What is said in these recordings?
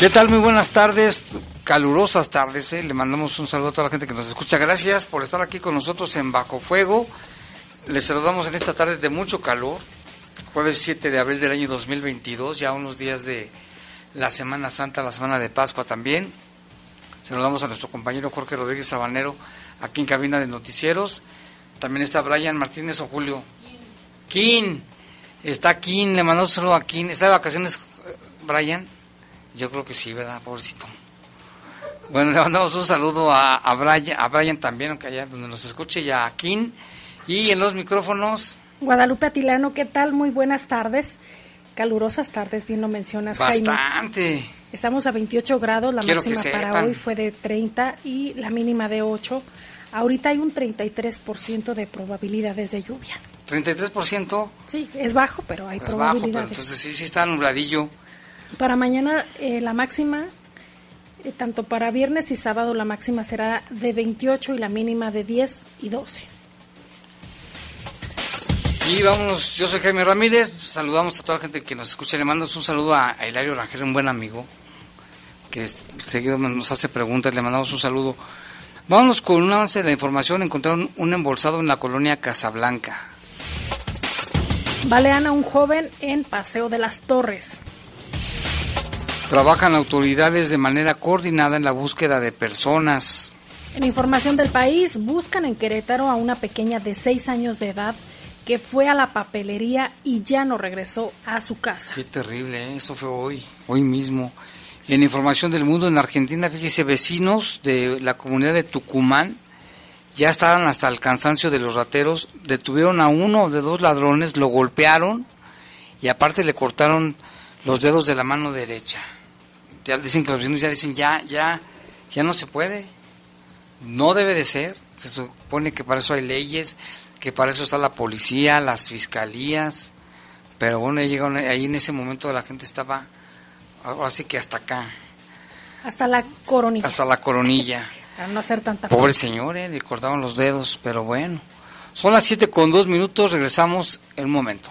¿Qué tal? Muy buenas tardes, calurosas tardes. ¿eh? Le mandamos un saludo a toda la gente que nos escucha. Gracias por estar aquí con nosotros en Bajo Fuego. Les saludamos en esta tarde de mucho calor, jueves 7 de abril del año 2022, ya unos días de la Semana Santa, la Semana de Pascua también. Saludamos a nuestro compañero Jorge Rodríguez Sabanero aquí en cabina de noticieros. También está Brian Martínez o Julio. Kin. Está Kin, le mandamos un saludo a Kin. ¿Está de vacaciones eh, Brian? Yo creo que sí, ¿verdad? Pobrecito. Bueno, le mandamos un saludo a, a, Brian, a Brian también, aunque allá donde nos escuche, y a Kim. Y en los micrófonos. Guadalupe Atilano, ¿qué tal? Muy buenas tardes. Calurosas tardes, bien lo mencionas, Bastante. Estamos a 28 grados, la máxima para hoy fue de 30 y la mínima de 8. Ahorita hay un 33% de probabilidades de lluvia. ¿33%? Sí, es bajo, pero hay es probabilidades. Bajo, pero entonces sí, sí está nubladillo. Para mañana eh, la máxima, eh, tanto para viernes y sábado, la máxima será de 28 y la mínima de 10 y 12. Y vámonos, yo soy Jaime Ramírez, saludamos a toda la gente que nos escucha, le mando un saludo a, Hilario Rangel, un buen amigo, que seguido nos hace preguntas, le mandamos un saludo. Vámonos con un avance de la información, encontraron un embolsado en la colonia Casablanca. Balean a un joven en Paseo de las Torres. Trabajan autoridades de manera coordinada en la búsqueda de personas. En información del país, buscan en Querétaro a una pequeña de 6 años de edad que fue a la papelería y ya no regresó a su casa. Qué terrible, ¿eh? eso fue hoy, hoy mismo. En información del mundo, en Argentina, fíjese, vecinos de la comunidad de Tucumán ya estaban hasta el cansancio de los rateros, detuvieron a uno de dos ladrones, lo golpearon y aparte le cortaron los dedos de la mano derecha ya dicen que los vecinos ya dicen, ya, ya, ya no se puede. No debe de ser. Se supone que para eso hay leyes, que para eso está la policía, las fiscalías. Pero bueno, ahí en ese momento la gente estaba, ahora sí que hasta acá. Hasta la coronilla. Hasta la coronilla. Para no hacer tanta... Pobre señor, eh, le cortaban los dedos, pero bueno. Son las 7 con 2 minutos, regresamos en un momento.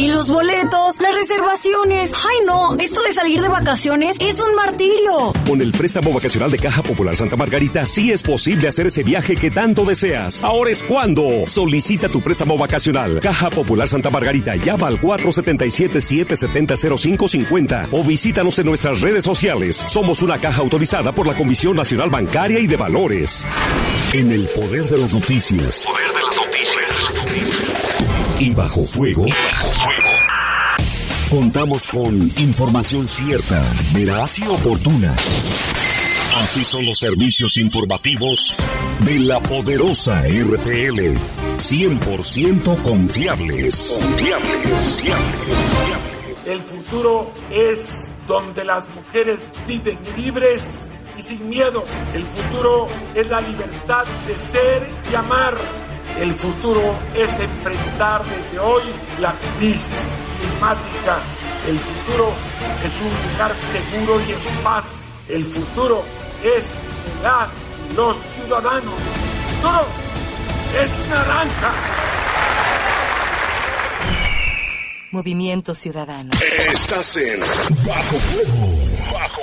y los boletos, las reservaciones. Ay, no, esto de salir de vacaciones es un martirio. Con el préstamo vacacional de Caja Popular Santa Margarita, sí es posible hacer ese viaje que tanto deseas. Ahora es cuando. Solicita tu préstamo vacacional. Caja Popular Santa Margarita, llama al 477-770-0550 o visítanos en nuestras redes sociales. Somos una caja autorizada por la Comisión Nacional Bancaria y de Valores. En el poder de las noticias. Poder de las noticias. Y bajo fuego. Contamos con información cierta, veraz y oportuna. Así son los servicios informativos de la poderosa RTL. 100% confiables. Confiables, El futuro es donde las mujeres viven libres y sin miedo. El futuro es la libertad de ser y amar el futuro es enfrentar desde hoy la crisis climática. El futuro es un lugar seguro y en paz. El futuro es las los ciudadanos. No, es naranja. Movimiento Ciudadano. Estás en Bajo Fuego. Bajo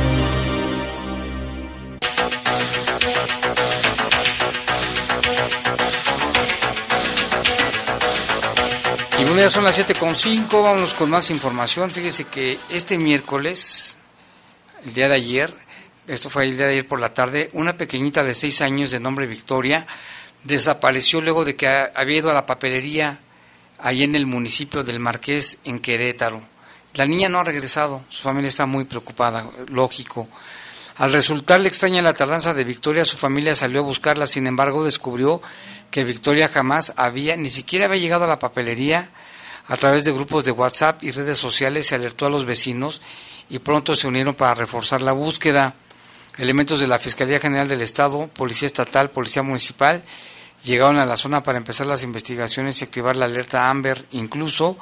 Ya son las 7.5, vámonos con más información. Fíjese que este miércoles, el día de ayer, esto fue el día de ayer por la tarde, una pequeñita de 6 años de nombre Victoria desapareció luego de que había ido a la papelería ahí en el municipio del Marqués, en Querétaro. La niña no ha regresado, su familia está muy preocupada, lógico. Al resultarle extraña la tardanza de Victoria, su familia salió a buscarla, sin embargo descubrió que Victoria jamás había, ni siquiera había llegado a la papelería. A través de grupos de WhatsApp y redes sociales se alertó a los vecinos y pronto se unieron para reforzar la búsqueda. Elementos de la Fiscalía General del Estado, Policía Estatal, Policía Municipal llegaron a la zona para empezar las investigaciones y activar la alerta Amber. Incluso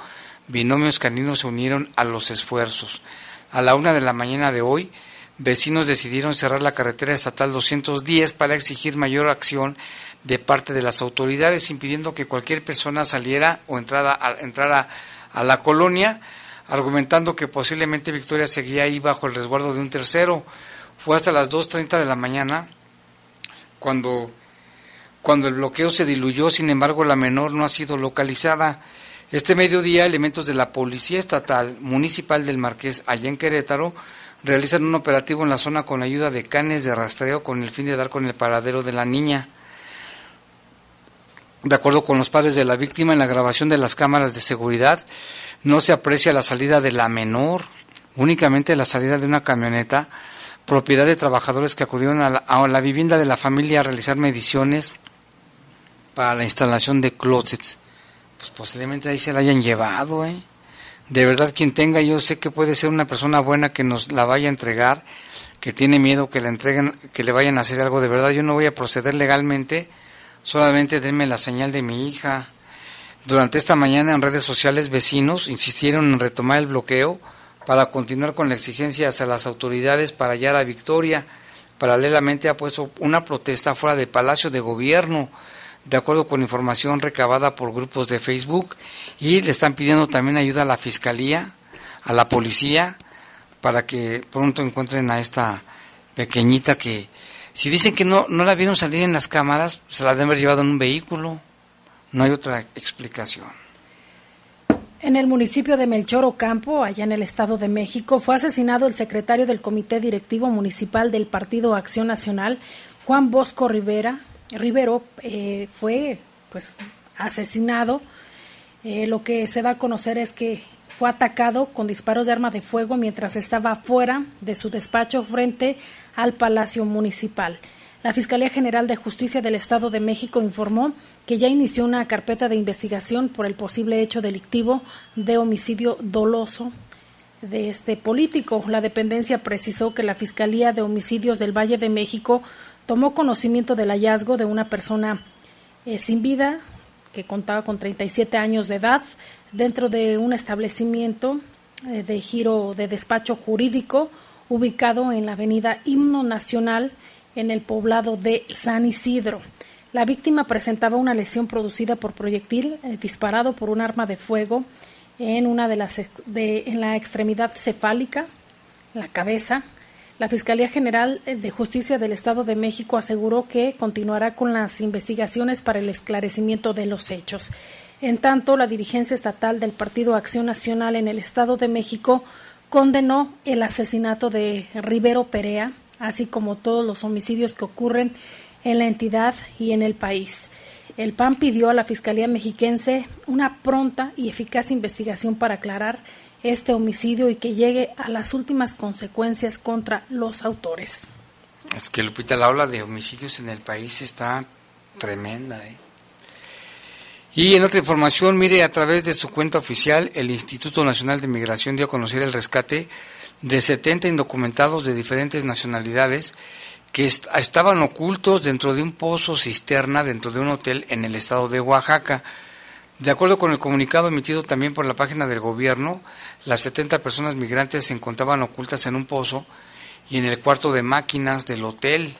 binomios caninos se unieron a los esfuerzos. A la una de la mañana de hoy, vecinos decidieron cerrar la carretera estatal 210 para exigir mayor acción de parte de las autoridades, impidiendo que cualquier persona saliera o entrara a, entrara a la colonia, argumentando que posiblemente Victoria seguía ahí bajo el resguardo de un tercero. Fue hasta las 2.30 de la mañana cuando cuando el bloqueo se diluyó, sin embargo, la menor no ha sido localizada. Este mediodía, elementos de la Policía Estatal Municipal del Marqués, allá en Querétaro, realizan un operativo en la zona con ayuda de canes de rastreo con el fin de dar con el paradero de la niña. De acuerdo con los padres de la víctima, en la grabación de las cámaras de seguridad no se aprecia la salida de la menor, únicamente la salida de una camioneta, propiedad de trabajadores que acudieron a la, vivienda de la familia a realizar mediciones para la instalación de closets. Pues posiblemente ahí se la hayan llevado, ¿eh? De verdad, quien tenga, yo sé que puede ser una persona buena que nos la vaya a entregar, que tiene miedo que la entreguen, que le vayan a hacer algo de verdad. Yo no voy a proceder legalmente, solamente denme la señal de mi hija. Durante esta mañana en redes sociales vecinos insistieron en retomar el bloqueo para continuar con la exigencia hacia las autoridades para hallar a Victoria. Paralelamente ha puesto una protesta fuera del Palacio de Gobierno de acuerdo con información recabada por grupos de Facebook y le están pidiendo también ayuda a la fiscalía, a la policía, para que pronto encuentren a esta pequeñita que, si dicen que no, no la vieron salir en las cámaras, se la deben haber llevado en un vehículo. No hay otra explicación. En el municipio de Melchor Ocampo, allá en el Estado de México, fue asesinado el secretario del Comité Directivo Municipal del Partido Acción Nacional, Juan Bosco Rivera, Rivero eh, fue pues asesinado. Eh, lo que se da a conocer es que fue atacado con disparos de arma de fuego mientras estaba fuera de su despacho frente al Palacio Municipal. La Fiscalía General de Justicia del Estado de México informó que ya inició una carpeta de investigación por el posible hecho delictivo de homicidio doloso de este político. La dependencia precisó que la Fiscalía de Homicidios del Valle de México tomó conocimiento del hallazgo de una persona eh, sin vida que contaba con 37 años de edad dentro de un establecimiento eh, de giro de despacho jurídico ubicado en la avenida Himno Nacional en el poblado de San Isidro. La víctima presentaba una lesión producida por proyectil eh, disparado por un arma de fuego en una de las de, en la extremidad cefálica, la cabeza, la Fiscalía General de Justicia del Estado de México aseguró que continuará con las investigaciones para el esclarecimiento de los hechos. En tanto, la dirigencia estatal del Partido Acción Nacional en el Estado de México condenó el asesinato de Rivero Perea, así como todos los homicidios que ocurren en la entidad y en el país. El PAN pidió a la Fiscalía Mexiquense una pronta y eficaz investigación para aclarar este homicidio y que llegue a las últimas consecuencias contra los autores. Es que Lupita, la ola de homicidios en el país está tremenda. ¿eh? Y en otra información, mire, a través de su cuenta oficial, el Instituto Nacional de Migración dio a conocer el rescate de 70 indocumentados de diferentes nacionalidades que estaban ocultos dentro de un pozo cisterna dentro de un hotel en el estado de Oaxaca. De acuerdo con el comunicado emitido también por la página del gobierno, las 70 personas migrantes se encontraban ocultas en un pozo y en el cuarto de máquinas del hotel,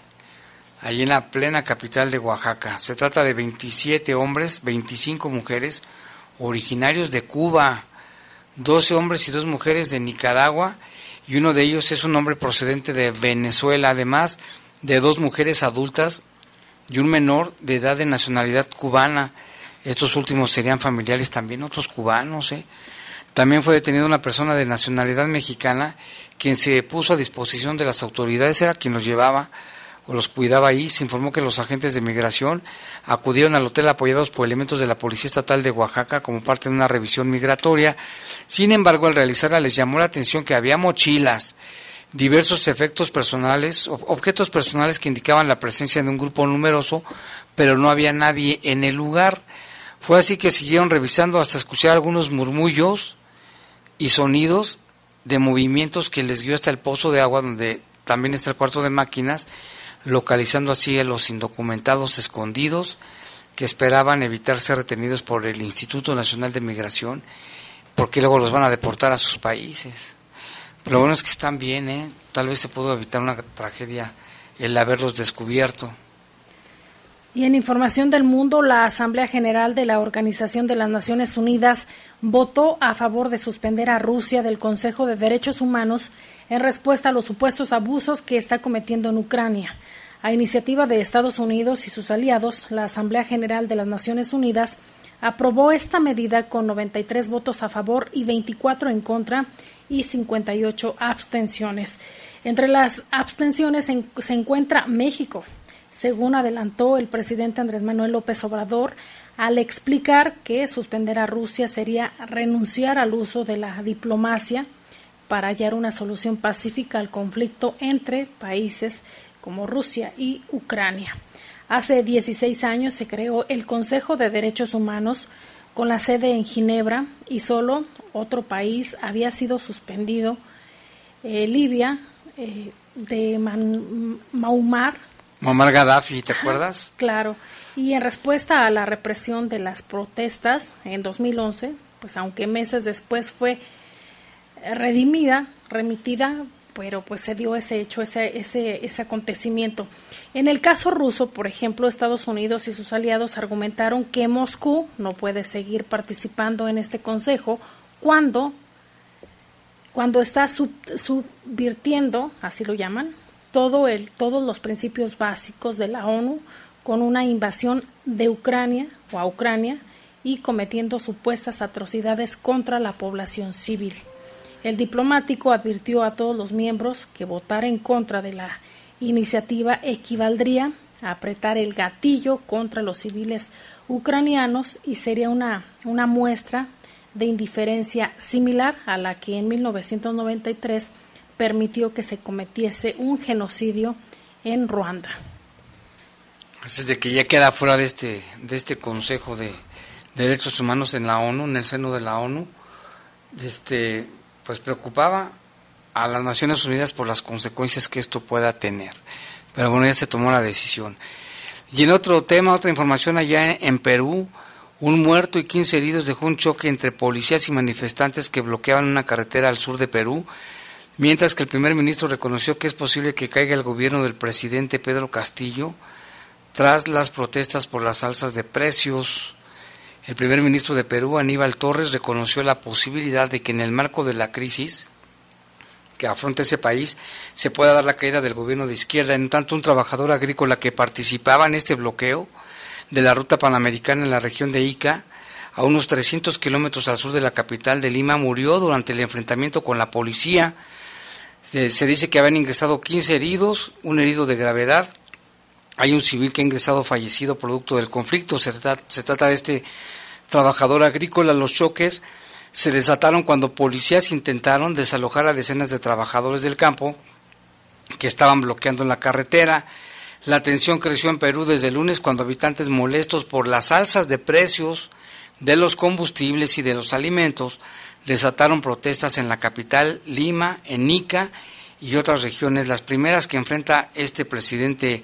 allí en la plena capital de Oaxaca. Se trata de 27 hombres, 25 mujeres, originarios de Cuba, 12 hombres y dos mujeres de Nicaragua y uno de ellos es un hombre procedente de Venezuela, además de dos mujeres adultas y un menor de edad de nacionalidad cubana. Estos últimos serían familiares también, otros cubanos. ¿eh? También fue detenida una persona de nacionalidad mexicana quien se puso a disposición de las autoridades, era quien los llevaba los cuidaba ahí. Se informó que los agentes de migración acudieron al hotel apoyados por elementos de la Policía Estatal de Oaxaca como parte de una revisión migratoria. Sin embargo, al realizarla les llamó la atención que había mochilas, diversos efectos personales, objetos personales que indicaban la presencia de un grupo numeroso, pero no había nadie en el lugar. Fue así que siguieron revisando hasta escuchar algunos murmullos y sonidos de movimientos que les guió hasta el pozo de agua donde también está el cuarto de máquinas localizando así a los indocumentados escondidos que esperaban evitar ser retenidos por el Instituto Nacional de Migración, porque luego los van a deportar a sus países. Lo bueno es que están bien, ¿eh? tal vez se pudo evitar una tragedia el haberlos descubierto. Y en información del mundo, la Asamblea General de la Organización de las Naciones Unidas votó a favor de suspender a Rusia del Consejo de Derechos Humanos en respuesta a los supuestos abusos que está cometiendo en Ucrania. A iniciativa de Estados Unidos y sus aliados, la Asamblea General de las Naciones Unidas aprobó esta medida con 93 votos a favor y 24 en contra y 58 abstenciones. Entre las abstenciones se encuentra México, según adelantó el presidente Andrés Manuel López Obrador al explicar que suspender a Rusia sería renunciar al uso de la diplomacia para hallar una solución pacífica al conflicto entre países como Rusia y Ucrania. Hace 16 años se creó el Consejo de Derechos Humanos con la sede en Ginebra y solo otro país había sido suspendido, eh, Libia, eh, de Man Maumar. Muammar Gaddafi, ¿te acuerdas? Claro. Y en respuesta a la represión de las protestas en 2011, pues aunque meses después fue redimida, remitida pero pues se dio ese hecho, ese, ese, ese acontecimiento. En el caso ruso, por ejemplo, Estados Unidos y sus aliados argumentaron que Moscú no puede seguir participando en este consejo cuando, cuando está subvirtiendo, así lo llaman, todo el, todos los principios básicos de la ONU con una invasión de Ucrania o a Ucrania y cometiendo supuestas atrocidades contra la población civil. El diplomático advirtió a todos los miembros que votar en contra de la iniciativa equivaldría a apretar el gatillo contra los civiles ucranianos y sería una, una muestra de indiferencia similar a la que en 1993 permitió que se cometiese un genocidio en Ruanda. Así es de que ya queda fuera de este, de este Consejo de Derechos Humanos en la ONU, en el seno de la ONU. Este, pues preocupaba a las Naciones Unidas por las consecuencias que esto pueda tener. Pero bueno, ya se tomó la decisión. Y en otro tema, otra información allá en Perú, un muerto y 15 heridos dejó un choque entre policías y manifestantes que bloqueaban una carretera al sur de Perú, mientras que el primer ministro reconoció que es posible que caiga el gobierno del presidente Pedro Castillo tras las protestas por las alzas de precios. El primer ministro de Perú, Aníbal Torres, reconoció la posibilidad de que en el marco de la crisis que afronta ese país se pueda dar la caída del gobierno de izquierda. En tanto, un trabajador agrícola que participaba en este bloqueo de la ruta panamericana en la región de Ica, a unos 300 kilómetros al sur de la capital de Lima, murió durante el enfrentamiento con la policía. Se, se dice que habían ingresado 15 heridos, un herido de gravedad. Hay un civil que ha ingresado fallecido producto del conflicto. Se trata, se trata de este trabajador agrícola, los choques se desataron cuando policías intentaron desalojar a decenas de trabajadores del campo que estaban bloqueando la carretera. La tensión creció en Perú desde el lunes cuando habitantes molestos por las alzas de precios de los combustibles y de los alimentos desataron protestas en la capital, Lima, en Ica y otras regiones, las primeras que enfrenta este presidente,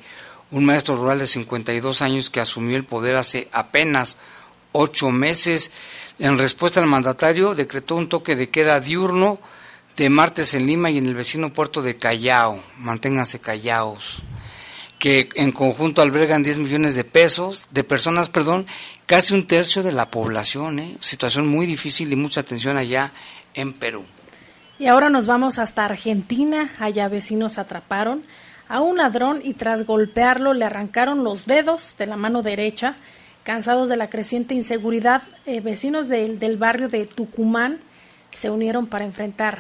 un maestro rural de 52 años que asumió el poder hace apenas ocho meses. En respuesta al mandatario, decretó un toque de queda diurno de martes en Lima y en el vecino puerto de Callao. Manténganse callaos. Que en conjunto albergan 10 millones de pesos, de personas, perdón, casi un tercio de la población. ¿eh? Situación muy difícil y mucha atención allá en Perú. Y ahora nos vamos hasta Argentina. Allá vecinos atraparon a un ladrón y tras golpearlo le arrancaron los dedos de la mano derecha. Cansados de la creciente inseguridad, eh, vecinos del barrio de Tucumán se unieron para enfrentar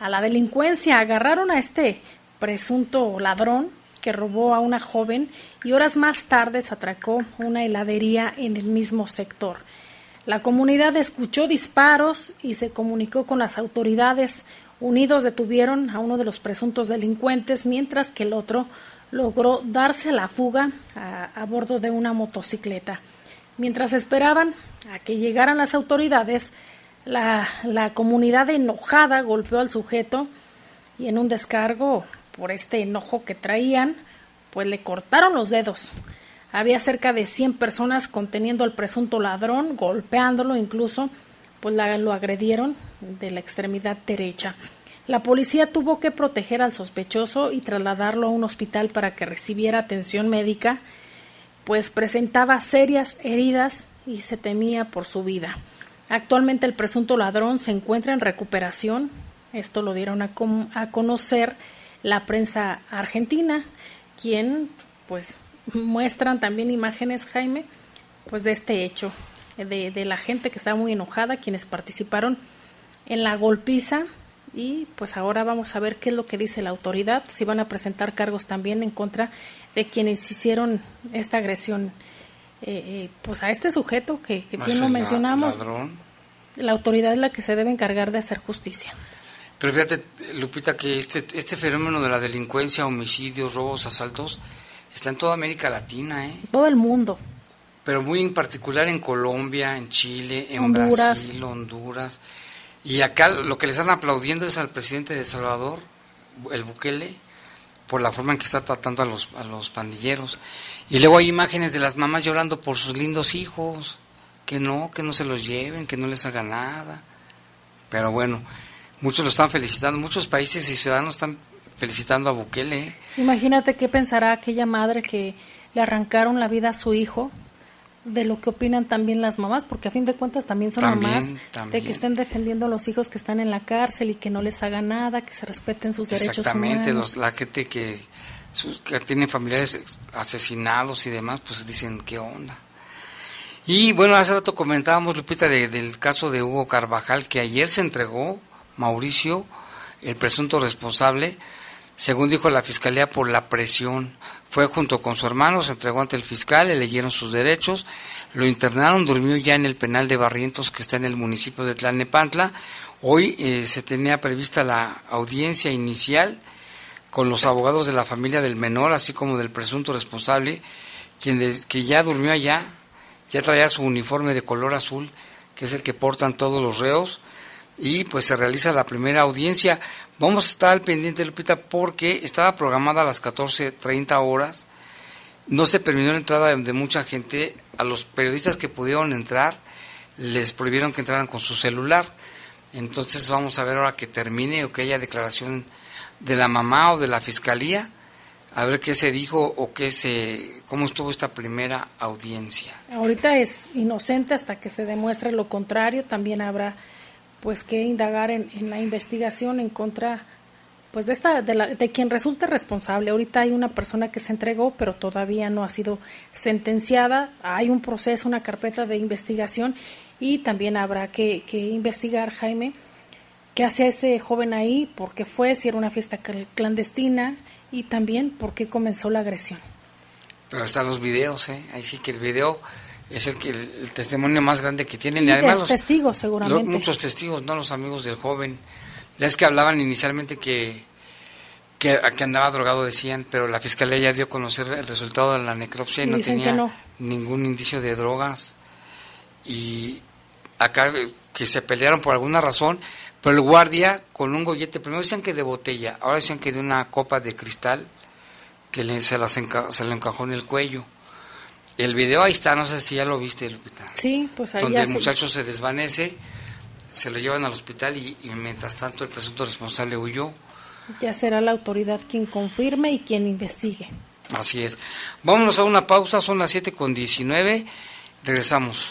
a la delincuencia. Agarraron a este presunto ladrón que robó a una joven y horas más tarde se atracó una heladería en el mismo sector. La comunidad escuchó disparos y se comunicó con las autoridades. Unidos detuvieron a uno de los presuntos delincuentes, mientras que el otro logró darse a la fuga a, bordo de una motocicleta. Mientras esperaban a que llegaran las autoridades, la, la comunidad enojada golpeó al sujeto y en un descargo por este enojo que traían, pues le cortaron los dedos. Había cerca de 100 personas conteniendo al presunto ladrón, golpeándolo incluso, pues lo agredieron de la extremidad derecha. La policía tuvo que proteger al sospechoso y trasladarlo a un hospital para que recibiera atención médica, pues presentaba serias heridas y se temía por su vida. Actualmente el presunto ladrón se encuentra en recuperación. Esto lo dieron a, a conocer la prensa argentina, quien pues muestran también imágenes, Jaime, pues de este hecho, de, de la gente que estaba muy enojada, quienes participaron en la golpiza y pues ahora vamos a ver qué es lo que dice la autoridad, si van a presentar cargos también en contra de quienes hicieron esta agresión eh, eh, pues a este sujeto que, que bien lo mencionamos. La autoridad es la que se debe encargar de hacer justicia. Pero fíjate, Lupita, que este, este fenómeno de la delincuencia, homicidios, robos, asaltos, Está en toda América Latina, ¿eh? Todo el mundo. Pero muy en particular en Colombia, en Chile, en Brasil, Honduras. Y acá lo que le están aplaudiendo es al presidente de El Salvador, el Bukele, por la forma en que está tratando a los, a los pandilleros. Y luego hay imágenes de las mamás llorando por sus lindos hijos, que no, que no se los lleven, que no les haga nada. Pero bueno, muchos lo están felicitando, muchos países y ciudadanos están felicitando a Bukele. Imagínate qué pensará aquella madre que le arrancaron la vida a su hijo, de lo que opinan también las mamás, porque a fin de cuentas también son mamás, de que estén defendiendo a los hijos que están en la cárcel y que no les haga nada, que se respeten sus derechos humanos. Exactamente, la gente que, que tiene familiares asesinados y demás, pues dicen, ¿qué onda? Y bueno, hace rato comentábamos, Lupita, del caso de Hugo Carvajal, que ayer se entregó Mauricio, el presunto responsable, según dijo la fiscalía, por la presión. Fue junto con su hermano, se entregó ante el fiscal, le leyeron sus derechos, lo internaron, durmió ya en el penal de Barrientos que está en el municipio de Tlalnepantla. Hoy eh, se tenía prevista la audiencia inicial con los abogados de la familia del menor, así como del presunto responsable, quien que ya durmió allá, ya traía su uniforme de color azul, que es el que portan todos los reos, y pues se realiza la primera audiencia. Vamos a estar al pendiente, Lupita, porque estaba programada a las 14.30 horas. No se permitió la entrada de, mucha gente. A los periodistas que pudieron entrar, les prohibieron que entraran con su celular. Entonces vamos a ver ahora que termine o que haya declaración de la mamá o de la fiscalía, a ver qué se dijo o qué se, cómo estuvo esta primera audiencia. Ahorita es inocente hasta que se demuestre lo contrario. También habrá pues que indagar en, la investigación en contra pues de esta de, la, de quien resulte responsable. Ahorita hay una persona que se entregó pero todavía no ha sido sentenciada. Hay un proceso una carpeta de investigación y también habrá que, que investigar Jaime qué hacía ese joven ahí por qué fue si era una fiesta clandestina y también por qué comenzó la agresión. Pero están los videos ¿eh? ahí sí que el video es el, que, el testimonio más grande que tienen. Y, además los testigos, seguramente. muchos testigos, no los amigos del joven. Ya es que hablaban inicialmente que, que, que, andaba drogado, decían, pero la fiscalía ya dio a conocer el resultado de la necropsia y, no tenía ningún indicio de drogas. Y acá que se pelearon por alguna razón, pero el guardia con un gollete, primero decían que de botella, ahora decían que de una copa de cristal que le, se, las se le encajó en el cuello. El video ahí está, no sé si ya lo viste, Lupita. Sí, pues ahí Donde el muchacho se desvanece, se lo llevan al hospital y, mientras tanto el presunto responsable huyó. Ya será la autoridad quien confirme y quien investigue. Así es. Vámonos a una pausa, son las 7 con 19. Regresamos.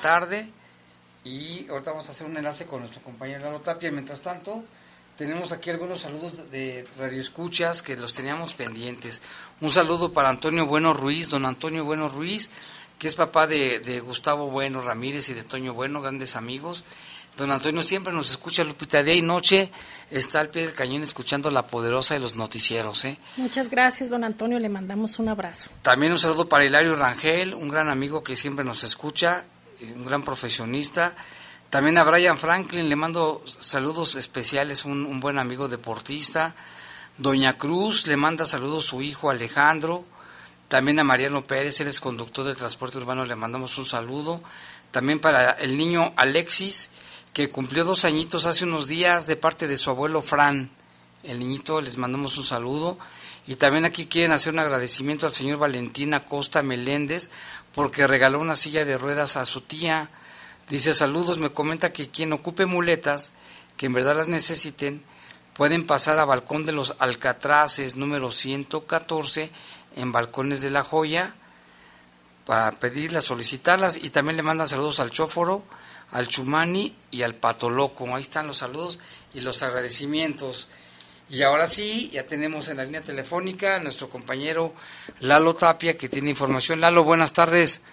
Tarde y ahorita vamos a hacer un enlace con nuestro compañero Lalo Tapia. Mientras tanto, tenemos aquí algunos saludos de Radio Escuchas que los teníamos pendientes. Un saludo para Antonio Bueno Ruiz, don Antonio Bueno Ruiz, que es papá de, de Gustavo Bueno Ramírez y de Toño Bueno, grandes amigos. Don Antonio siempre nos escucha, Lupita, día y noche está al pie del cañón escuchando la poderosa de los noticieros. ¿eh? Muchas gracias, don Antonio. Le mandamos un abrazo. También un saludo para Hilario Rangel, un gran amigo que siempre nos escucha, un gran profesionista. También a Brian Franklin le mando saludos especiales, un, buen amigo deportista. Doña Cruz le manda saludos su hijo Alejandro. También a Mariano Pérez, él es conductor del transporte urbano, le mandamos un saludo. También para el niño Alexis, que cumplió dos añitos hace unos días de parte de su abuelo Fran. El niñito, les mandamos un saludo. Y también aquí quieren hacer un agradecimiento al señor Valentín Acosta Meléndez porque regaló una silla de ruedas a su tía. Dice saludos, me comenta que quien ocupe muletas, que en verdad las necesiten, pueden pasar a Balcón de los Alcatraces número 114 en Balcones de la Joya para pedirlas, solicitarlas y también le mandan saludos al Chóforo, al Chumani y al Patoloco. Ahí están los saludos y los agradecimientos. Y ahora sí, ya tenemos en la línea telefónica a nuestro compañero Lalo Tapia que tiene información. Lalo, buenas tardes.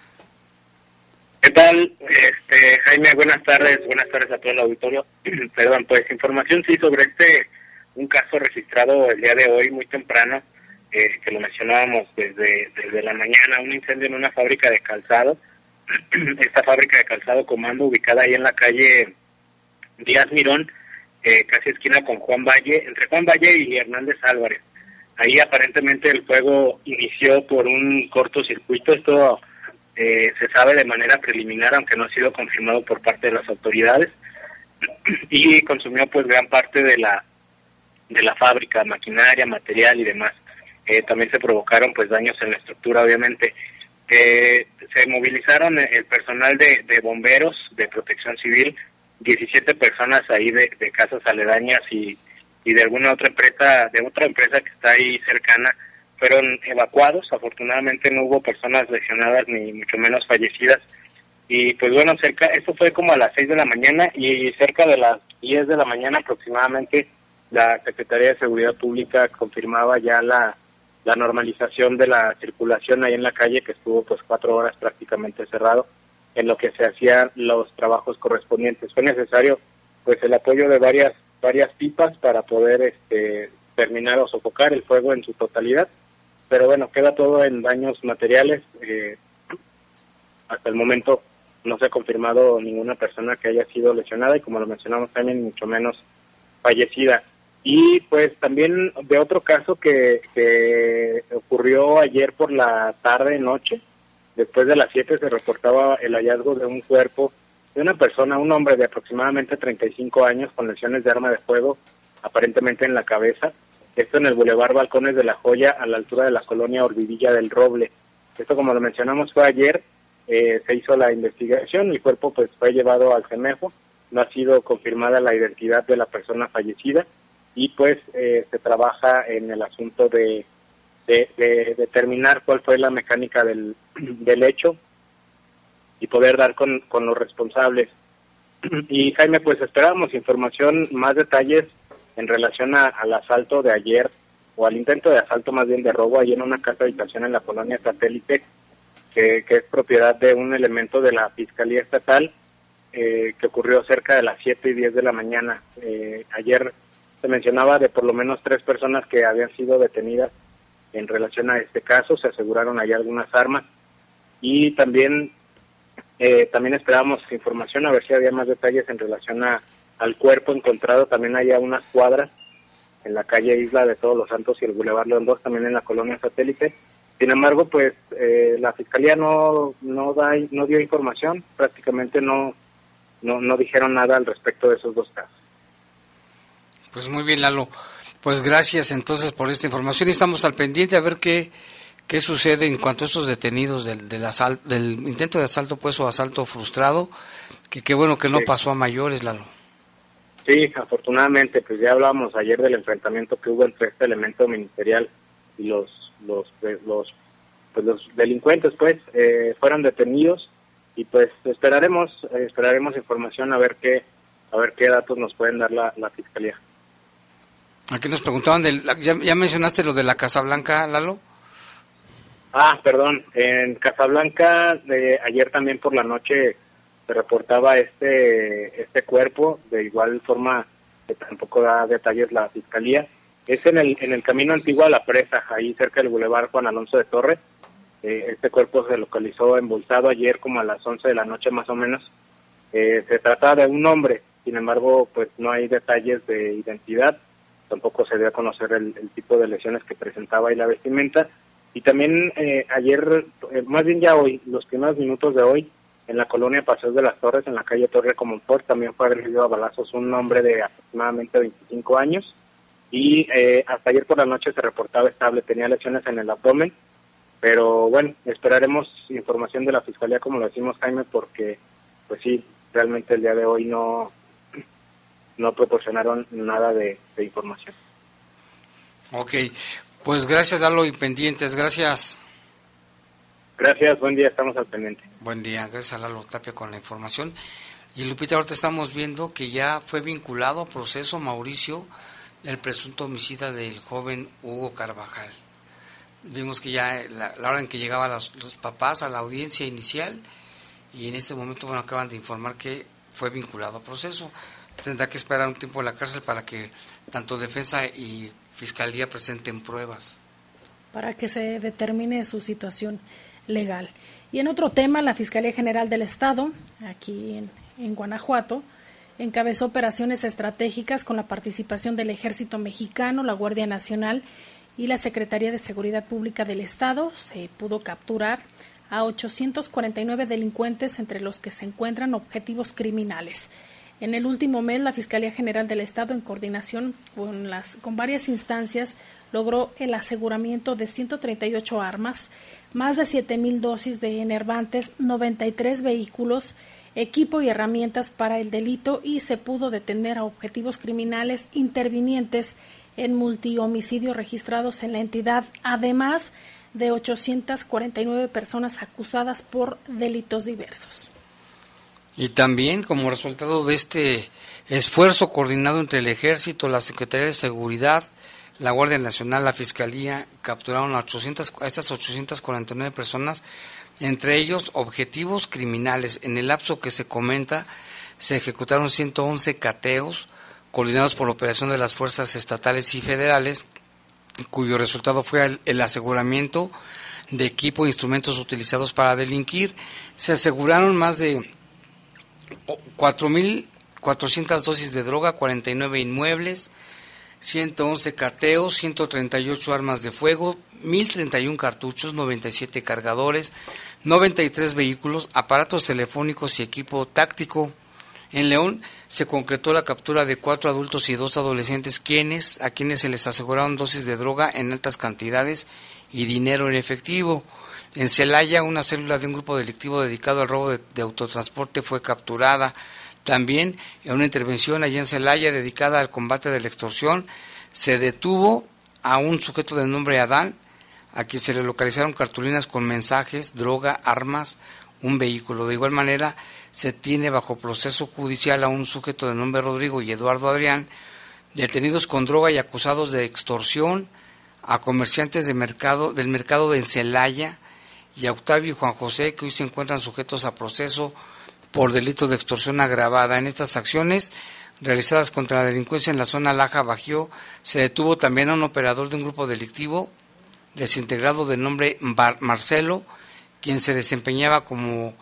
¿Qué tal, este, Jaime? Buenas tardes, buenas tardes a todo el auditorio. Perdón, pues información sí sobre este, un caso registrado el día de hoy, muy temprano, eh, que lo mencionábamos desde, desde la mañana, un incendio en una fábrica de calzado. Esta fábrica de calzado comando ubicada ahí en la calle Díaz Mirón, eh, casi esquina con Juan Valle, entre Juan Valle y Hernández Álvarez. Ahí aparentemente el fuego inició por un cortocircuito, esto eh, se sabe de manera preliminar, aunque no ha sido confirmado por parte de las autoridades, y consumió pues gran parte de la de la fábrica, maquinaria, material y demás. Eh, también se provocaron pues daños en la estructura, obviamente. Eh, se movilizaron el personal de, de bomberos, de protección civil, 17 personas ahí de, de casas aledañas y, y de alguna otra empresa, de otra empresa que está ahí cercana, fueron evacuados. Afortunadamente no hubo personas lesionadas ni mucho menos fallecidas. Y pues bueno, cerca, esto fue como a las 6 de la mañana y cerca de las 10 de la mañana aproximadamente la Secretaría de Seguridad Pública confirmaba ya la, la normalización de la circulación ahí en la calle, que estuvo pues cuatro horas prácticamente cerrado, en lo que se hacían los trabajos correspondientes. Fue necesario pues el apoyo de varias varias pipas para poder este, terminar o sofocar el fuego en su totalidad, pero bueno, queda todo en daños materiales. Eh, hasta el momento no se ha confirmado ninguna persona que haya sido lesionada y como lo mencionamos también, mucho menos fallecida. Y pues también de otro caso que, que ocurrió ayer por la tarde, noche, después de las 7 se reportaba el hallazgo de un cuerpo de una persona, un hombre de aproximadamente 35 años con lesiones de arma de fuego, aparentemente en la cabeza. Esto en el Boulevard Balcones de la Joya, a la altura de la colonia Orvidilla del Roble. Esto, como lo mencionamos, fue ayer. Eh, se hizo la investigación, el cuerpo pues fue llevado al CEMEFO, no ha sido confirmada la identidad de la persona fallecida y pues eh, se trabaja en el asunto de, de, determinar cuál fue la mecánica del, del hecho y poder dar con, con los responsables. Y Jaime, pues esperábamos información, más detalles en relación al asalto de ayer, o al intento de asalto más bien de robo, ahí en una casa de habitación en la colonia satélite, que, que es propiedad de un elemento de la Fiscalía Estatal, eh, que ocurrió cerca de las 7 y 10 de la mañana. Eh, ayer se mencionaba de por lo menos tres personas que habían sido detenidas en relación a este caso, se aseguraron ahí algunas armas y también eh, también esperábamos información a ver si había más detalles en relación a, al cuerpo encontrado, también hay unas cuadras en la calle Isla de Todos los Santos y el Boulevard León 2, también en la colonia satélite. Sin embargo, pues eh, la fiscalía no no da no dio información, prácticamente no, no no dijeron nada al respecto de esos dos casos. Pues muy bien, Lalo. Pues gracias entonces por esta información y estamos al pendiente a ver qué, qué sucede en cuanto a estos detenidos del, del, del intento de asalto pues o asalto frustrado, que qué bueno que no pasó a mayores, Lalo. Sí, afortunadamente, pues ya hablábamos ayer del enfrentamiento que hubo entre este elemento ministerial y los los pues, los pues los delincuentes pues eh, fueron detenidos y pues esperaremos eh, esperaremos información a ver qué a ver qué datos nos pueden dar la, la fiscalía. Aquí nos preguntaban, ya, ya mencionaste lo de la Casa Blanca, Lalo. Ah, perdón, en Casablanca de ayer también por la noche se reportaba este este cuerpo, de igual forma que tampoco da detalles la fiscalía. Es en el en el camino antiguo a la presa, ahí cerca del Boulevard Juan Alonso de Torres. Eh, este cuerpo se localizó embolsado ayer como a las 11 de la noche más o menos. Eh, se trata de un hombre, sin embargo, pues no hay detalles de identidad tampoco se dio a conocer el, tipo de lesiones que presentaba y la vestimenta. Y también eh, ayer, eh, más bien ya hoy, los primeros minutos de hoy, en la colonia Paseos de las Torres, en la calle Torre Comonfort, también fue agredido a balazos un hombre de aproximadamente 25 años. Y eh, hasta ayer por la noche se reportaba estable, tenía lesiones en el abdomen. Pero bueno, esperaremos información de la Fiscalía, como lo decimos Jaime, porque pues sí, realmente el día de hoy no, no proporcionaron nada de, información. Ok, pues gracias Lalo y pendientes, gracias. Gracias, buen día, estamos al pendiente. Buen día, gracias a Lalo Tapia con la información. Y Lupita, ahorita estamos viendo que ya fue vinculado a proceso Mauricio, el presunto homicida del joven Hugo Carvajal. Vimos que ya la, la hora en que llegaban los, los, papás a la audiencia inicial y en este momento bueno acaban de informar que fue vinculado a proceso tendrá que esperar un tiempo en la cárcel para que tanto defensa y fiscalía presenten pruebas. Para que se determine su situación legal. Y en otro tema, la Fiscalía General del Estado, aquí en, en Guanajuato, encabezó operaciones estratégicas con la participación del Ejército Mexicano, la Guardia Nacional y la Secretaría de Seguridad Pública del Estado. Se pudo capturar a 849 delincuentes entre los que se encuentran objetivos criminales. En el último mes, la Fiscalía General del Estado, en coordinación con, las, con varias instancias, logró el aseguramiento de 138 armas, más de 7.000 dosis de enervantes, 93 vehículos, equipo y herramientas para el delito y se pudo detener a objetivos criminales intervinientes en multihomicidios registrados en la entidad, además de 849 personas acusadas por delitos diversos. Y también como resultado de este esfuerzo coordinado entre el Ejército, la Secretaría de Seguridad, la Guardia Nacional, la Fiscalía capturaron a, 800, a estas 849 personas, entre ellos objetivos criminales. En el lapso que se comenta, se ejecutaron 111 cateos coordinados por la operación de las fuerzas estatales y federales, cuyo resultado fue el, aseguramiento de equipo e instrumentos utilizados para delinquir. Se aseguraron más de 4.400 dosis de droga, 49 inmuebles, 111 cateos, 138 armas de fuego, 1.031 cartuchos, 97 cargadores, 93 vehículos, aparatos telefónicos y equipo táctico. En León se concretó la captura de cuatro adultos y dos adolescentes quienes, a quienes se les aseguraron dosis de droga en altas cantidades y dinero en efectivo. En Celaya, una célula de un grupo delictivo dedicado al robo de autotransporte fue capturada. También en una intervención allá en Celaya dedicada al combate de la extorsión, se detuvo a un sujeto de nombre Adán, a quien se le localizaron cartulinas con mensajes, droga, armas, un vehículo. De igual manera, se tiene bajo proceso judicial a un sujeto de nombre Rodrigo y Eduardo Adrián, detenidos con droga y acusados de extorsión a comerciantes de mercado, del mercado de Celaya y a Octavio y Juan José, que hoy se encuentran sujetos a proceso por delito de extorsión agravada. En estas acciones realizadas contra la delincuencia en la zona Laja Bajío, se detuvo también a un operador de un grupo delictivo desintegrado de nombre Marcelo, quien se desempeñaba como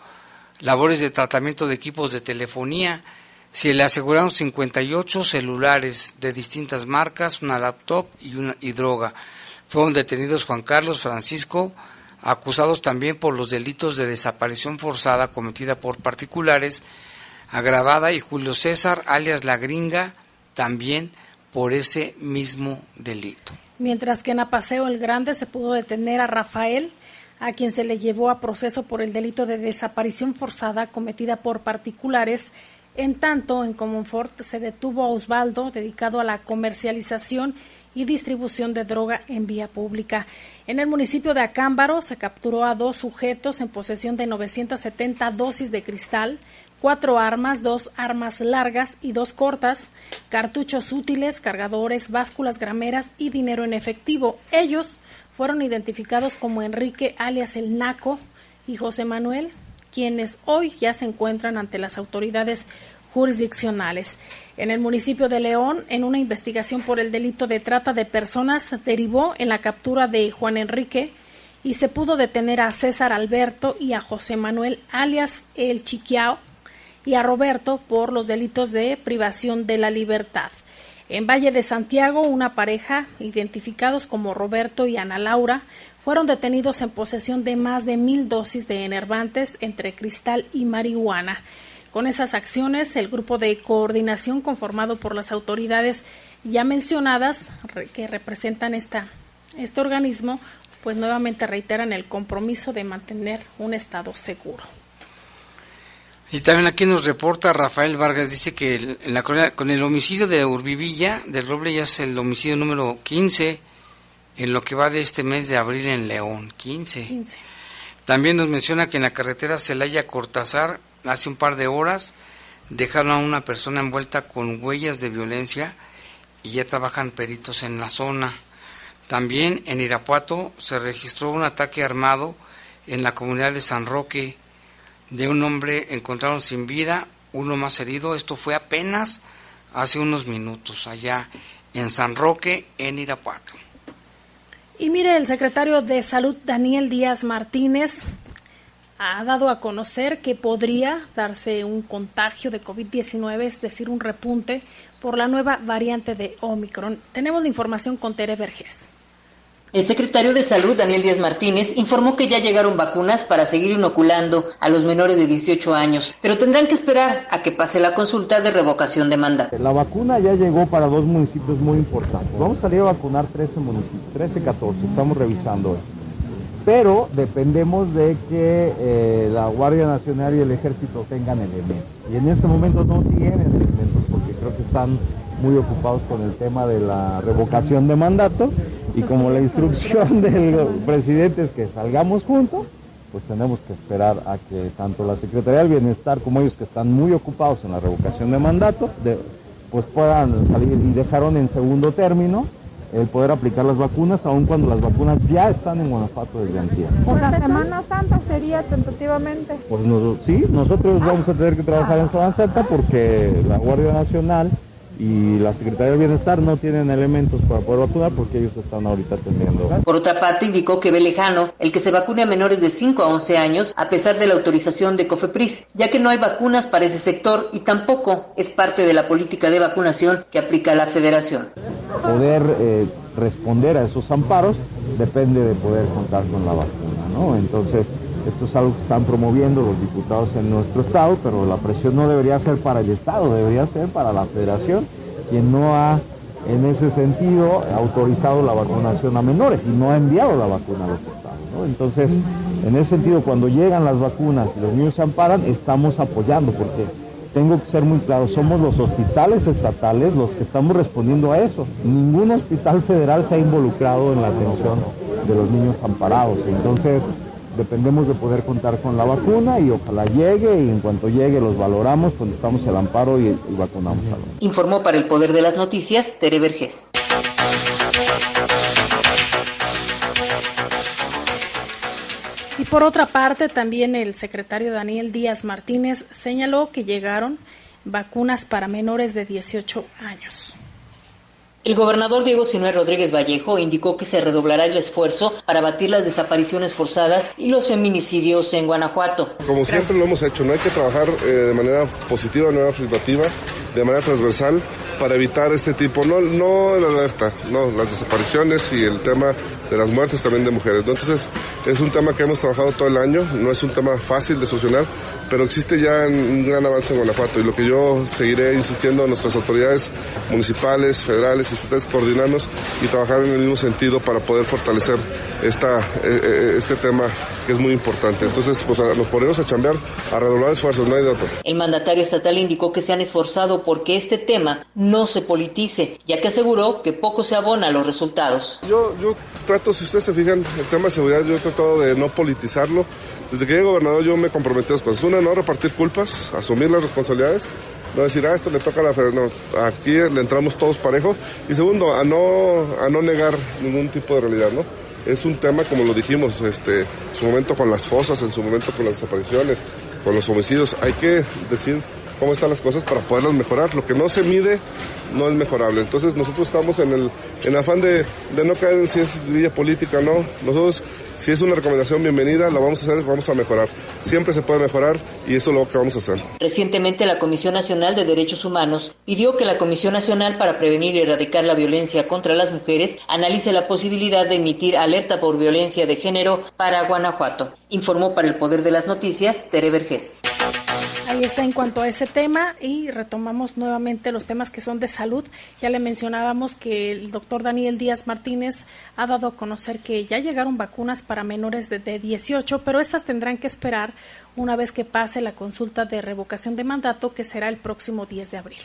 labores de tratamiento de equipos de telefonía. Se le aseguraron 58 celulares de distintas marcas, una laptop y, una, y droga. Fueron detenidos Juan Carlos Francisco, acusados también por los delitos de desaparición forzada cometida por particulares, agravada, y Julio César, alias La Gringa, también por ese mismo delito. Mientras que en Apaseo el Grande se pudo detener a Rafael, a quien se le llevó a proceso por el delito de desaparición forzada cometida por particulares, en tanto en Comonfort se detuvo a Osvaldo, dedicado a la comercialización y distribución de droga en vía pública. En el municipio de Acámbaro se capturó a dos sujetos en posesión de 970 dosis de cristal, cuatro armas, dos armas largas y dos cortas, cartuchos útiles, cargadores, básculas grameras y dinero en efectivo. Ellos fueron identificados como Enrique alias el Naco y José Manuel, quienes hoy ya se encuentran ante las autoridades jurisdiccionales. En el municipio de León, en una investigación por el delito de trata de personas, derivó en la captura de Juan Enrique y se pudo detener a César Alberto y a José Manuel alias El Chiquiao y a Roberto por los delitos de privación de la libertad. En Valle de Santiago, una pareja, identificados como Roberto y Ana Laura, fueron detenidos en posesión de más de mil dosis de enervantes entre cristal y marihuana. Con esas acciones, el grupo de coordinación conformado por las autoridades ya mencionadas, que representan esta, este organismo, pues nuevamente reiteran el compromiso de mantener un Estado seguro. Y también aquí nos reporta Rafael Vargas, dice que en la, con el homicidio de Urbivilla, del Roble, ya es el homicidio número 15 en lo que va de este mes de abril en León. 15. 15. También nos menciona que en la carretera Celaya-Cortázar hace un par de horas dejaron a una persona envuelta con huellas de violencia y ya trabajan peritos en la zona. También en Irapuato se registró un ataque armado en la comunidad de San Roque de un hombre encontraron sin vida, uno más herido. Esto fue apenas hace unos minutos allá en San Roque, en Irapuato. Y mire, el secretario de Salud Daniel Díaz Martínez ha dado a conocer que podría darse un contagio de COVID-19, es decir, un repunte por la nueva variante de Omicron. Tenemos la información con Tere Vergés. El secretario de Salud, Daniel Díaz Martínez, informó que ya llegaron vacunas para seguir inoculando a los menores de 18 años, pero tendrán que esperar a que pase la consulta de revocación de mandato. La vacuna ya llegó para dos municipios muy importantes. Vamos a salir a vacunar 13 municipios, 13, 14, estamos revisando esto pero dependemos de que eh, la Guardia Nacional y el Ejército tengan elementos. Y en este momento no tienen elementos porque creo que están muy ocupados con el tema de la revocación de mandato y como la instrucción del presidente es que salgamos juntos, pues tenemos que esperar a que tanto la Secretaría del Bienestar como ellos que están muy ocupados en la revocación de mandato, pues puedan salir y dejaron en segundo término el poder aplicar las vacunas, aun cuando las vacunas ya están en Guanajuato desde antes. ¿Por la Semana Santa sería tentativamente? Pues sí, nosotros vamos a tener que trabajar en Semana Santa porque la Guardia Nacional y la Secretaría de Bienestar no tienen elementos para poder vacunar porque ellos están ahorita atendiendo. Por otra parte, indicó que ve lejano el que se vacune a menores de 5 a 11 años a pesar de la autorización de COFEPRIS, ya que no hay vacunas para ese sector y tampoco es parte de la política de vacunación que aplica la Federación. Poder eh, responder a esos amparos depende de poder contar con la vacuna, ¿no? Entonces, esto es algo que están promoviendo los diputados en nuestro estado, pero la presión no debería ser para el estado, debería ser para la federación, quien no ha en ese sentido autorizado la vacunación a menores y no ha enviado la vacuna a los estados. Entonces, en ese sentido, cuando llegan las vacunas y los niños se amparan, estamos apoyando, porque tengo que ser muy claro, somos los hospitales estatales los que estamos respondiendo a eso. Ningún hospital federal se ha involucrado en la atención de los niños amparados. Entonces, dependemos de poder contar con la vacuna y ojalá llegue y en cuanto llegue los valoramos, estamos el amparo y, vacunamos a los. Informó para el Poder de las Noticias Tere Vergés. Y por otra parte, también el secretario Daniel Díaz Martínez señaló que llegaron vacunas para menores de 18 años. El gobernador Diego Sinue Rodríguez Vallejo indicó que se redoblará el esfuerzo para batir las desapariciones forzadas y los feminicidios en Guanajuato. Como siempre lo hemos hecho, no hay que trabajar eh, de manera positiva, de manera afirmativa, de manera transversal para evitar este tipo, no, no la alerta, no, las desapariciones y el tema de las muertes también de mujeres. Entonces es un tema que hemos trabajado todo el año, no es un tema fácil de solucionar, pero existe ya un gran avance en Guanajuato y lo que yo seguiré insistiendo a nuestras autoridades municipales, federales y estatales, coordinarnos y trabajar en el mismo sentido para poder fortalecer esta, eh, eh, este tema que es muy importante. Entonces, pues nos ponemos a chambear, a redoblar esfuerzos, no hay de otro. El mandatario estatal indicó que se han esforzado porque este tema no se politice, ya que aseguró que poco se abona a los resultados. Yo, yo trato, si ustedes se fijan, el tema de seguridad, yo he tratado de no politizarlo. Desde que llegué gobernador yo me comprometí a dos cosas. Una, no repartir culpas, asumir las responsabilidades. No decir, ah, esto le toca a la federación. No, aquí le entramos todos parejo. Y segundo, a no, a no negar ningún tipo de realidad, ¿no? Es un tema, como lo dijimos, este, en su momento con las fosas, en su momento con las desapariciones, con los homicidios. Hay que decir cómo están las cosas para poderlas mejorar. Lo que no se mide no es mejorable. Entonces nosotros estamos en el, en afán de, de, no caer si es grilla política no. Nosotros, si es una recomendación bienvenida, la vamos a hacer, vamos a mejorar. Siempre se puede mejorar y eso es lo que vamos a hacer. Recientemente la Comisión Nacional de Derechos Humanos pidió que la Comisión Nacional para Prevenir y Erradicar la Violencia contra las Mujeres analice la posibilidad de emitir alerta por violencia de género para Guanajuato. Informó para el Poder de las Noticias Tere Vergés. Ahí está en cuanto a ese tema y retomamos nuevamente los temas que son de salud. Ya le mencionábamos que el doctor Daniel Díaz Martínez ha dado a conocer que ya llegaron vacunas para menores de, 18, pero estas tendrán que esperar una vez que pase la consulta de revocación de mandato que será el próximo 10 de abril.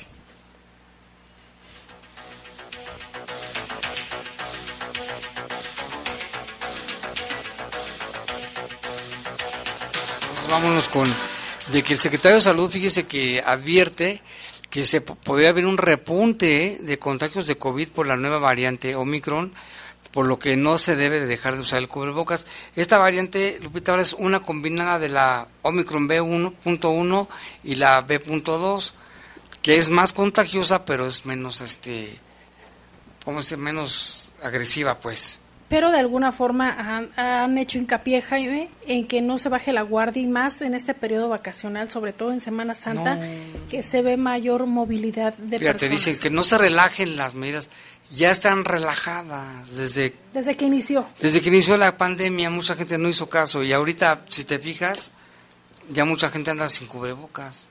Pues vámonos con de que el secretario de Salud, fíjese que advierte que se podría haber un repunte de contagios de COVID por la nueva variante Omicron, por lo que no se debe de dejar de usar el cubrebocas. Esta variante, Lupita, ahora es una combinada de la Omicron B1.1 y la B.2, que es más contagiosa, pero es menos, este, ¿cómo menos agresiva, pues pero de alguna forma han, hecho hincapié, Jaime, en que no se baje la guardia y más en este periodo vacacional, sobre todo en Semana Santa, que se ve mayor movilidad de Fíjate, personas. dicen que no se relajen las medidas, ya están relajadas desde... Desde que inició. Desde que inició la pandemia, mucha gente no hizo caso y ahorita, si te fijas, ya mucha gente anda sin cubrebocas.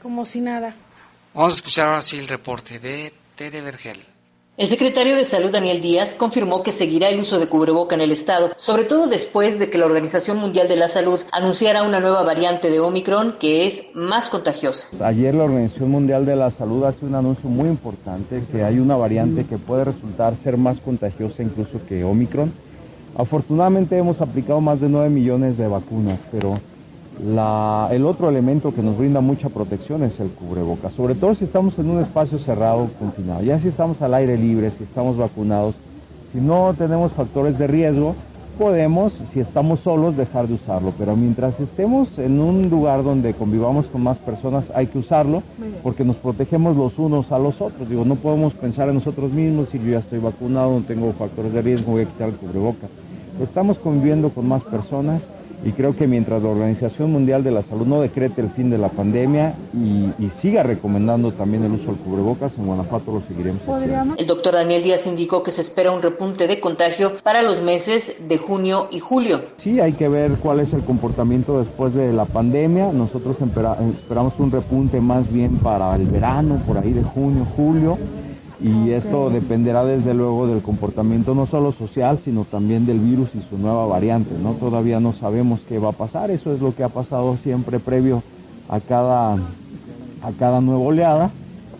Como si nada. Vamos a escuchar ahora sí el reporte de Tere Vergel. El secretario de Salud, Daniel Díaz, confirmó que seguirá el uso de cubreboca en el Estado, sobre todo después de que la Organización Mundial de la Salud anunciara una nueva variante de Omicron que es más contagiosa. Ayer la Organización Mundial de la Salud hace un anuncio muy importante, que hay una variante que puede resultar ser más contagiosa incluso que Omicron. Afortunadamente hemos aplicado más de 9 millones de vacunas, pero el otro elemento que nos brinda mucha protección es el cubreboca, sobre todo si estamos en un espacio cerrado, confinado. Ya si estamos al aire libre, si estamos vacunados, Si no tenemos factores de riesgo, podemos, si estamos solos, dejar de usarlo. Pero mientras estemos en un lugar donde convivamos con más personas, hay que usarlo porque nos protegemos los unos a los otros. Digo, no podemos pensar en nosotros mismos, si yo ya estoy vacunado, no tengo factores de riesgo, voy a quitar el cubrebocas. Estamos conviviendo con más personas y creo que mientras la Organización Mundial de la Salud no decrete el fin de la pandemia y, siga recomendando también el uso del cubrebocas, en Guanajuato lo seguiremos haciendo. El doctor Daniel Díaz indicó que se espera un repunte de contagio para los meses de junio y julio. Sí, hay que ver cuál es el comportamiento después de la pandemia. Nosotros esperamos un repunte más bien para el verano, por ahí de junio, julio y esto dependerá desde luego del comportamiento no solo social, sino también del virus y su nueva variante. ¿no? Todavía no sabemos qué va a pasar, eso es lo que ha pasado siempre previo a cada, a cada nueva oleada.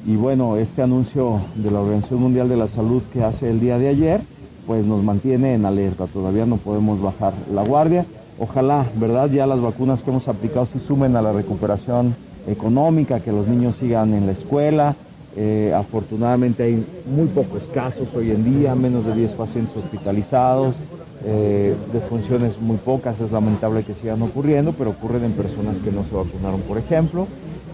Y bueno, este anuncio de la Organización Mundial de la Salud que hace el día de ayer, pues nos mantiene en alerta, todavía no podemos bajar la guardia. Ojalá, ¿verdad? Ya las vacunas que hemos aplicado se sumen a la recuperación económica, que los niños sigan en la escuela, eh, afortunadamente hay muy pocos casos hoy en día, menos de 10 pacientes hospitalizados, eh, defunciones muy pocas, es lamentable que sigan ocurriendo, pero ocurren en personas que no se vacunaron, por ejemplo.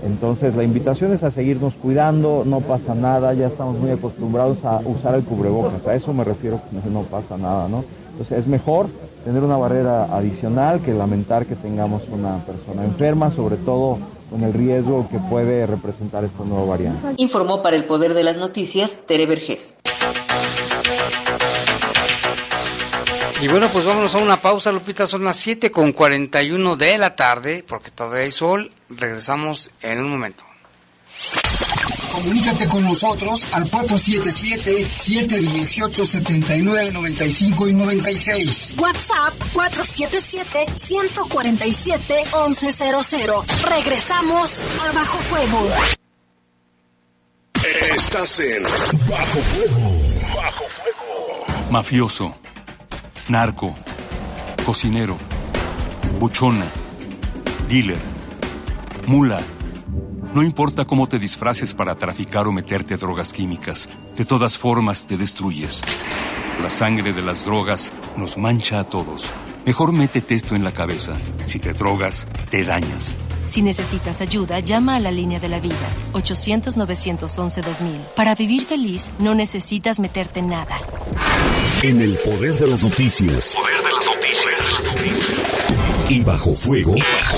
Entonces la invitación es a seguirnos cuidando, no pasa nada, ya estamos muy acostumbrados a usar el cubrebocas, a eso me refiero no pasa nada, ¿no? Entonces es mejor tener una barrera adicional que lamentar que tengamos una persona enferma, sobre todo con el riesgo que puede representar esta nueva variante. Informó para el Poder de las Noticias Tere Vergés. Y bueno, pues vámonos a una pausa, Lupita. Son las 7 con 41 de la tarde, porque todavía hay sol. Regresamos en un momento. Comunícate con nosotros al 477-718-7995 y 96. WhatsApp 477-147-1100. Regresamos a Bajo Fuego. Estás en Bajo Fuego. Bajo Fuego. Mafioso, narco, cocinero, buchona, dealer, mula no importa cómo te disfraces para traficar o meterte drogas químicas, de todas formas te destruyes. La sangre de las drogas nos mancha a todos. Mejor métete esto en la cabeza. Si te drogas, te dañas. Si necesitas ayuda, llama a la línea de la vida, 800-911-2000. Para vivir feliz, no necesitas meterte en nada. En el poder de las noticias. Poder de las noticias. Y bajo fuego. Y bajo fuego.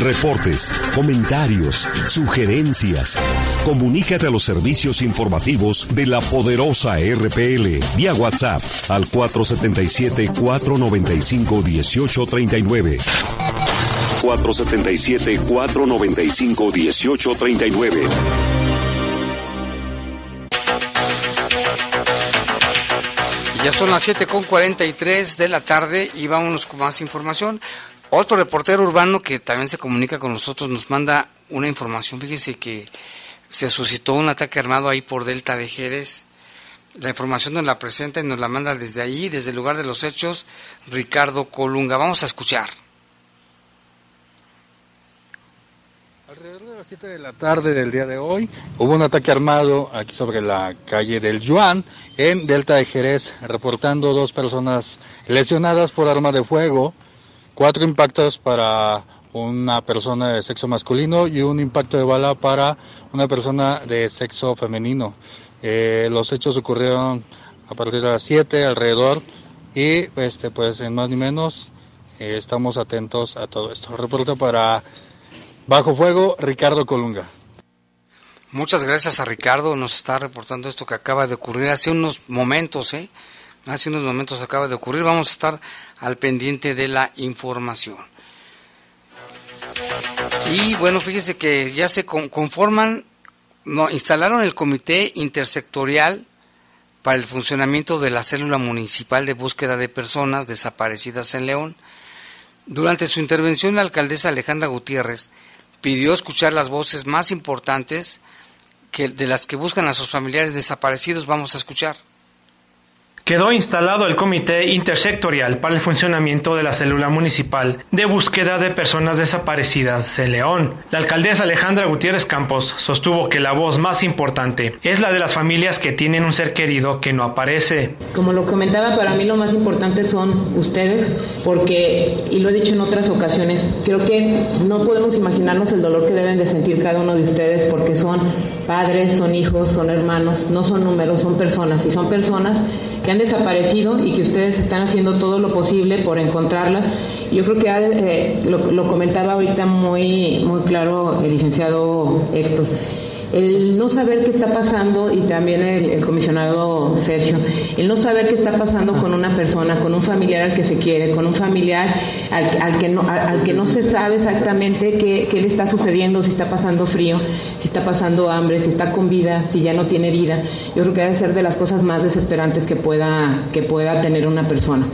Reportes, comentarios, sugerencias. Comunícate a los servicios informativos de la poderosa RPL vía WhatsApp al 477-495-1839. 477-495-1839. Ya son las 7.43 de la tarde y vámonos con más información. Otro reportero urbano que también se comunica con nosotros nos manda una información. Fíjese que se suscitó un ataque armado ahí por Delta de Jerez. La información nos la presenta y nos la manda desde ahí, desde el lugar de los hechos, Ricardo Colunga. Vamos a escuchar. Alrededor de las 7 de la tarde del día de hoy hubo un ataque armado aquí sobre la calle del Yuan en Delta de Jerez, reportando dos personas lesionadas por arma de fuego cuatro impactos para una persona de sexo masculino y un impacto de bala para una persona de sexo femenino. Eh, los hechos ocurrieron a partir de las 7 alrededor y este pues en más ni menos eh, estamos atentos a todo esto. Reporte para Bajo Fuego, Ricardo Colunga. Muchas gracias a Ricardo, nos está reportando esto que acaba de ocurrir hace unos momentos, ¿eh? Hace unos momentos acaba de ocurrir. Vamos a estar al pendiente de la información. Y bueno, fíjese que ya se conforman, no, instalaron el comité intersectorial para el funcionamiento de la célula municipal de búsqueda de personas desaparecidas en León. Durante su intervención, la alcaldesa Alejandra Gutiérrez pidió escuchar las voces más importantes que, de las que buscan a sus familiares desaparecidos. Vamos a escuchar quedó instalado el Comité Intersectorial para el funcionamiento de la célula municipal de búsqueda de personas desaparecidas en León. La alcaldesa Alejandra Gutiérrez Campos sostuvo que la voz más importante es la de las familias que tienen un ser querido que no aparece. Como lo comentaba, para mí lo más importante son ustedes, porque, y lo he dicho en otras ocasiones, creo que no podemos imaginarnos el dolor que deben de sentir cada uno de ustedes porque son padres, son hijos, son hermanos, no son números, son personas, y son personas que han desaparecido y que ustedes están haciendo todo lo posible por encontrarlas. Yo creo que eh, lo, lo, comentaba ahorita muy, muy claro el licenciado Héctor el no saber qué está pasando y también el, comisionado Sergio, el no saber qué está pasando con una persona, con un familiar al que se quiere, con un familiar al, que, no, al, que no se sabe exactamente qué, qué, le está sucediendo, si está pasando frío, si está pasando hambre, si está con vida, si ya no tiene vida. Yo creo que debe ser de las cosas más desesperantes que pueda, que pueda tener una persona.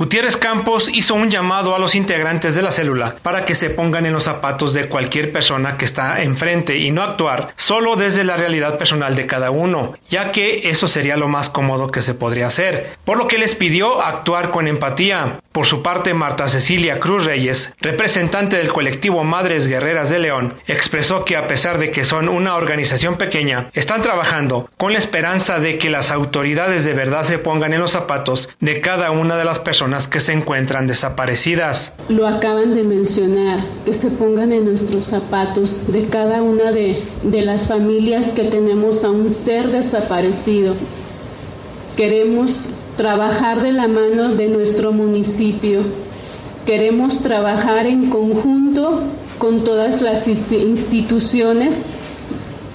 Gutiérrez Campos hizo un llamado a los integrantes de la célula para que se pongan en los zapatos de cualquier persona que está enfrente y no actuar solo desde la realidad personal de cada uno, ya que eso sería lo más cómodo que se podría hacer, por lo que les pidió actuar con empatía. Por su parte, Marta Cecilia Cruz Reyes, representante del colectivo Madres Guerreras de León, expresó que a pesar de que son una organización pequeña, están trabajando con la esperanza de que las autoridades de verdad se pongan en los zapatos de cada una de las personas que se encuentran desaparecidas. Lo acaban de mencionar, que se pongan en nuestros zapatos de cada una de, de las familias que tenemos a un ser desaparecido. Queremos trabajar de la mano de nuestro municipio. Queremos trabajar en conjunto con todas las instituciones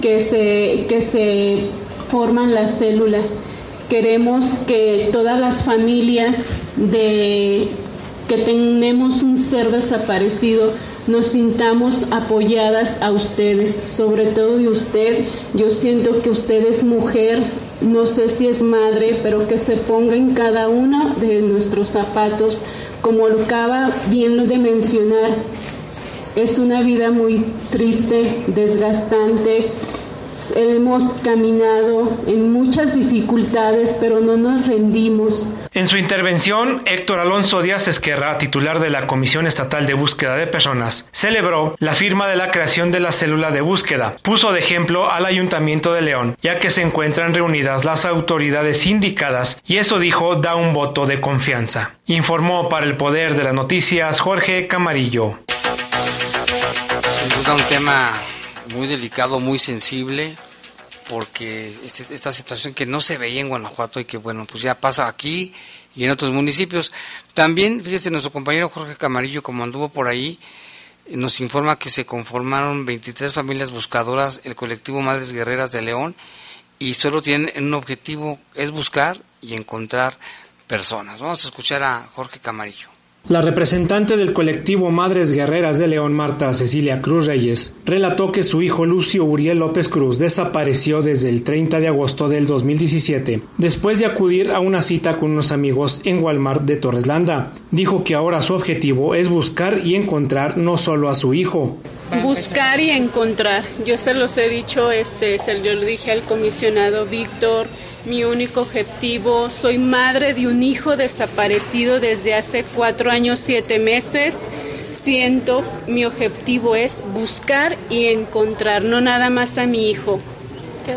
que se, que se forman la célula. Queremos que todas las familias de que tenemos un ser desaparecido nos sintamos apoyadas a ustedes, sobre todo de usted. Yo siento que usted es mujer, no sé si es madre, pero que se ponga en cada uno de nuestros zapatos, como lo acaba bien de mencionar. Es una vida muy triste, desgastante, Hemos caminado en muchas dificultades, pero no nos rendimos. En su intervención, Héctor Alonso Díaz Esquerra, titular de la Comisión Estatal de Búsqueda de Personas, celebró la firma de la creación de la célula de búsqueda. Puso de ejemplo al Ayuntamiento de León, ya que se encuentran reunidas las autoridades indicadas y eso dijo da un voto de confianza. Informó para el Poder de las Noticias Jorge Camarillo. Sin duda un tema muy delicado, muy sensible, porque este, esta situación que no se veía en Guanajuato y que, bueno, pues ya pasa aquí y en otros municipios. También, fíjese, nuestro compañero Jorge Camarillo, como anduvo por ahí, nos informa que se conformaron 23 familias buscadoras, el colectivo Madres Guerreras de León, y solo tienen un objetivo, es buscar y encontrar personas. Vamos a escuchar a Jorge Camarillo. La representante del colectivo Madres Guerreras de León, Marta Cecilia Cruz Reyes, relató que su hijo Lucio Uriel López Cruz desapareció desde el 30 de agosto del 2017, después de acudir a una cita con unos amigos en Walmart de Torreslanda. Dijo que ahora su objetivo es buscar y encontrar no solo a su hijo, buscar y encontrar. Yo se los he dicho, este, se lo dije al comisionado Víctor, mi único objetivo, soy madre de un hijo desaparecido desde hace cuatro años, siete meses. Siento, mi objetivo es buscar y encontrar, no nada más a mi hijo,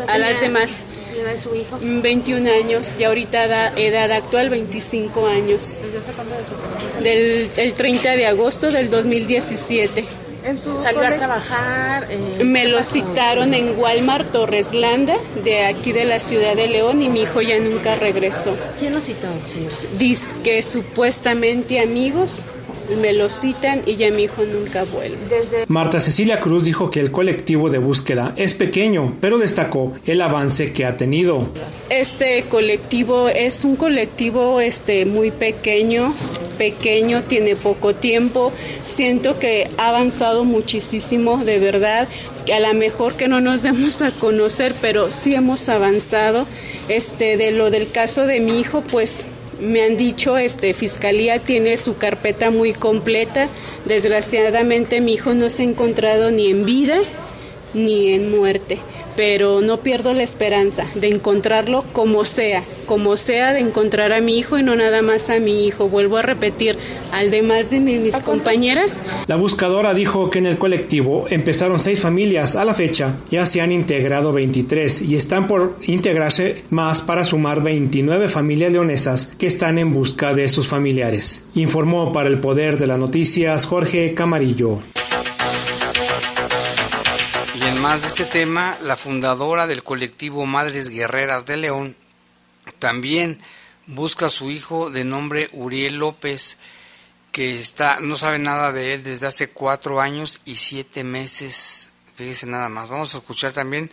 a las demás. ¿Edad de su hijo? 21 años y ahorita edad, edad actual 25 años. ¿Desde hace cuándo Del el 30 de agosto del 2017. ¿Salió a trabajar? Eh, me lo citaron en Walmart Torreslanda, de aquí de la ciudad de León, y mi hijo ya nunca regresó. ¿Quién lo citó, señor? Dice que supuestamente amigos me lo citan y ya mi hijo nunca vuelve. Marta Cecilia Cruz dijo que el colectivo de búsqueda es pequeño, pero destacó el avance que ha tenido. Este colectivo es un colectivo este muy pequeño, pequeño, tiene poco tiempo. Siento que ha avanzado muchísimo, de verdad. A lo mejor que no nos demos a conocer, pero sí hemos avanzado. Este de lo del caso de mi hijo, pues me han dicho, este, Fiscalía tiene su carpeta muy completa. Desgraciadamente mi hijo no se ha encontrado ni en vida ni en muerte, pero no pierdo la esperanza de encontrarlo como sea, como sea de encontrar a mi hijo y no nada más a mi hijo. Vuelvo a repetir, al demás de mis compañeras. La buscadora dijo que en el colectivo empezaron seis familias a la fecha, ya se han integrado 23 y están por integrarse más para sumar 29 familias leonesas que están en busca de sus familiares. Informó para el Poder de las Noticias Jorge Camarillo más de este tema, la fundadora del colectivo Madres Guerreras de León también busca a su hijo de nombre Uriel López, que está, no sabe nada de él desde hace cuatro años y siete meses. Fíjese nada más. Vamos a escuchar también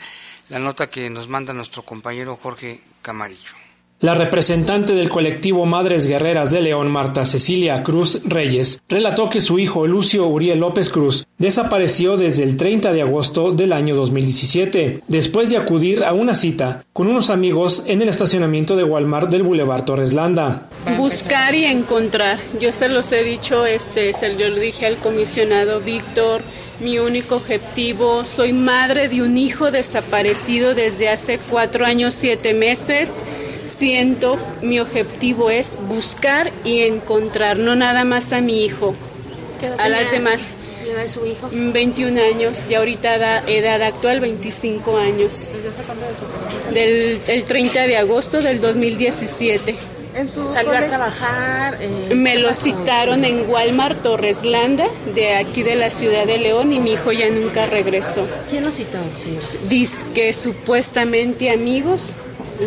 la nota que nos manda nuestro compañero Jorge Camarillo. La representante del colectivo Madres Guerreras de León, Marta Cecilia Cruz Reyes, relató que su hijo Lucio Uriel López Cruz desapareció desde el 30 de agosto del año 2017, después de acudir a una cita con unos amigos en el estacionamiento de Walmart del Boulevard Torres Landa. Buscar y encontrar. Yo se los he dicho, este, se lo dije al comisionado Víctor, mi único objetivo, soy madre de un hijo desaparecido desde hace cuatro años, siete meses siento, mi objetivo es buscar y encontrar, no nada más a mi hijo, a las demás. de su hijo? 21 años y ahorita da, edad actual 25 años. ¿Desde cuándo Del el 30 de agosto del 2017. ¿En su ¿Salió a trabajar? Eh, Me lo citaron en Walmart Torres Landa, de aquí de la ciudad de León, y mi hijo ya nunca regresó. ¿Quién lo citó, señor? Dice que supuestamente amigos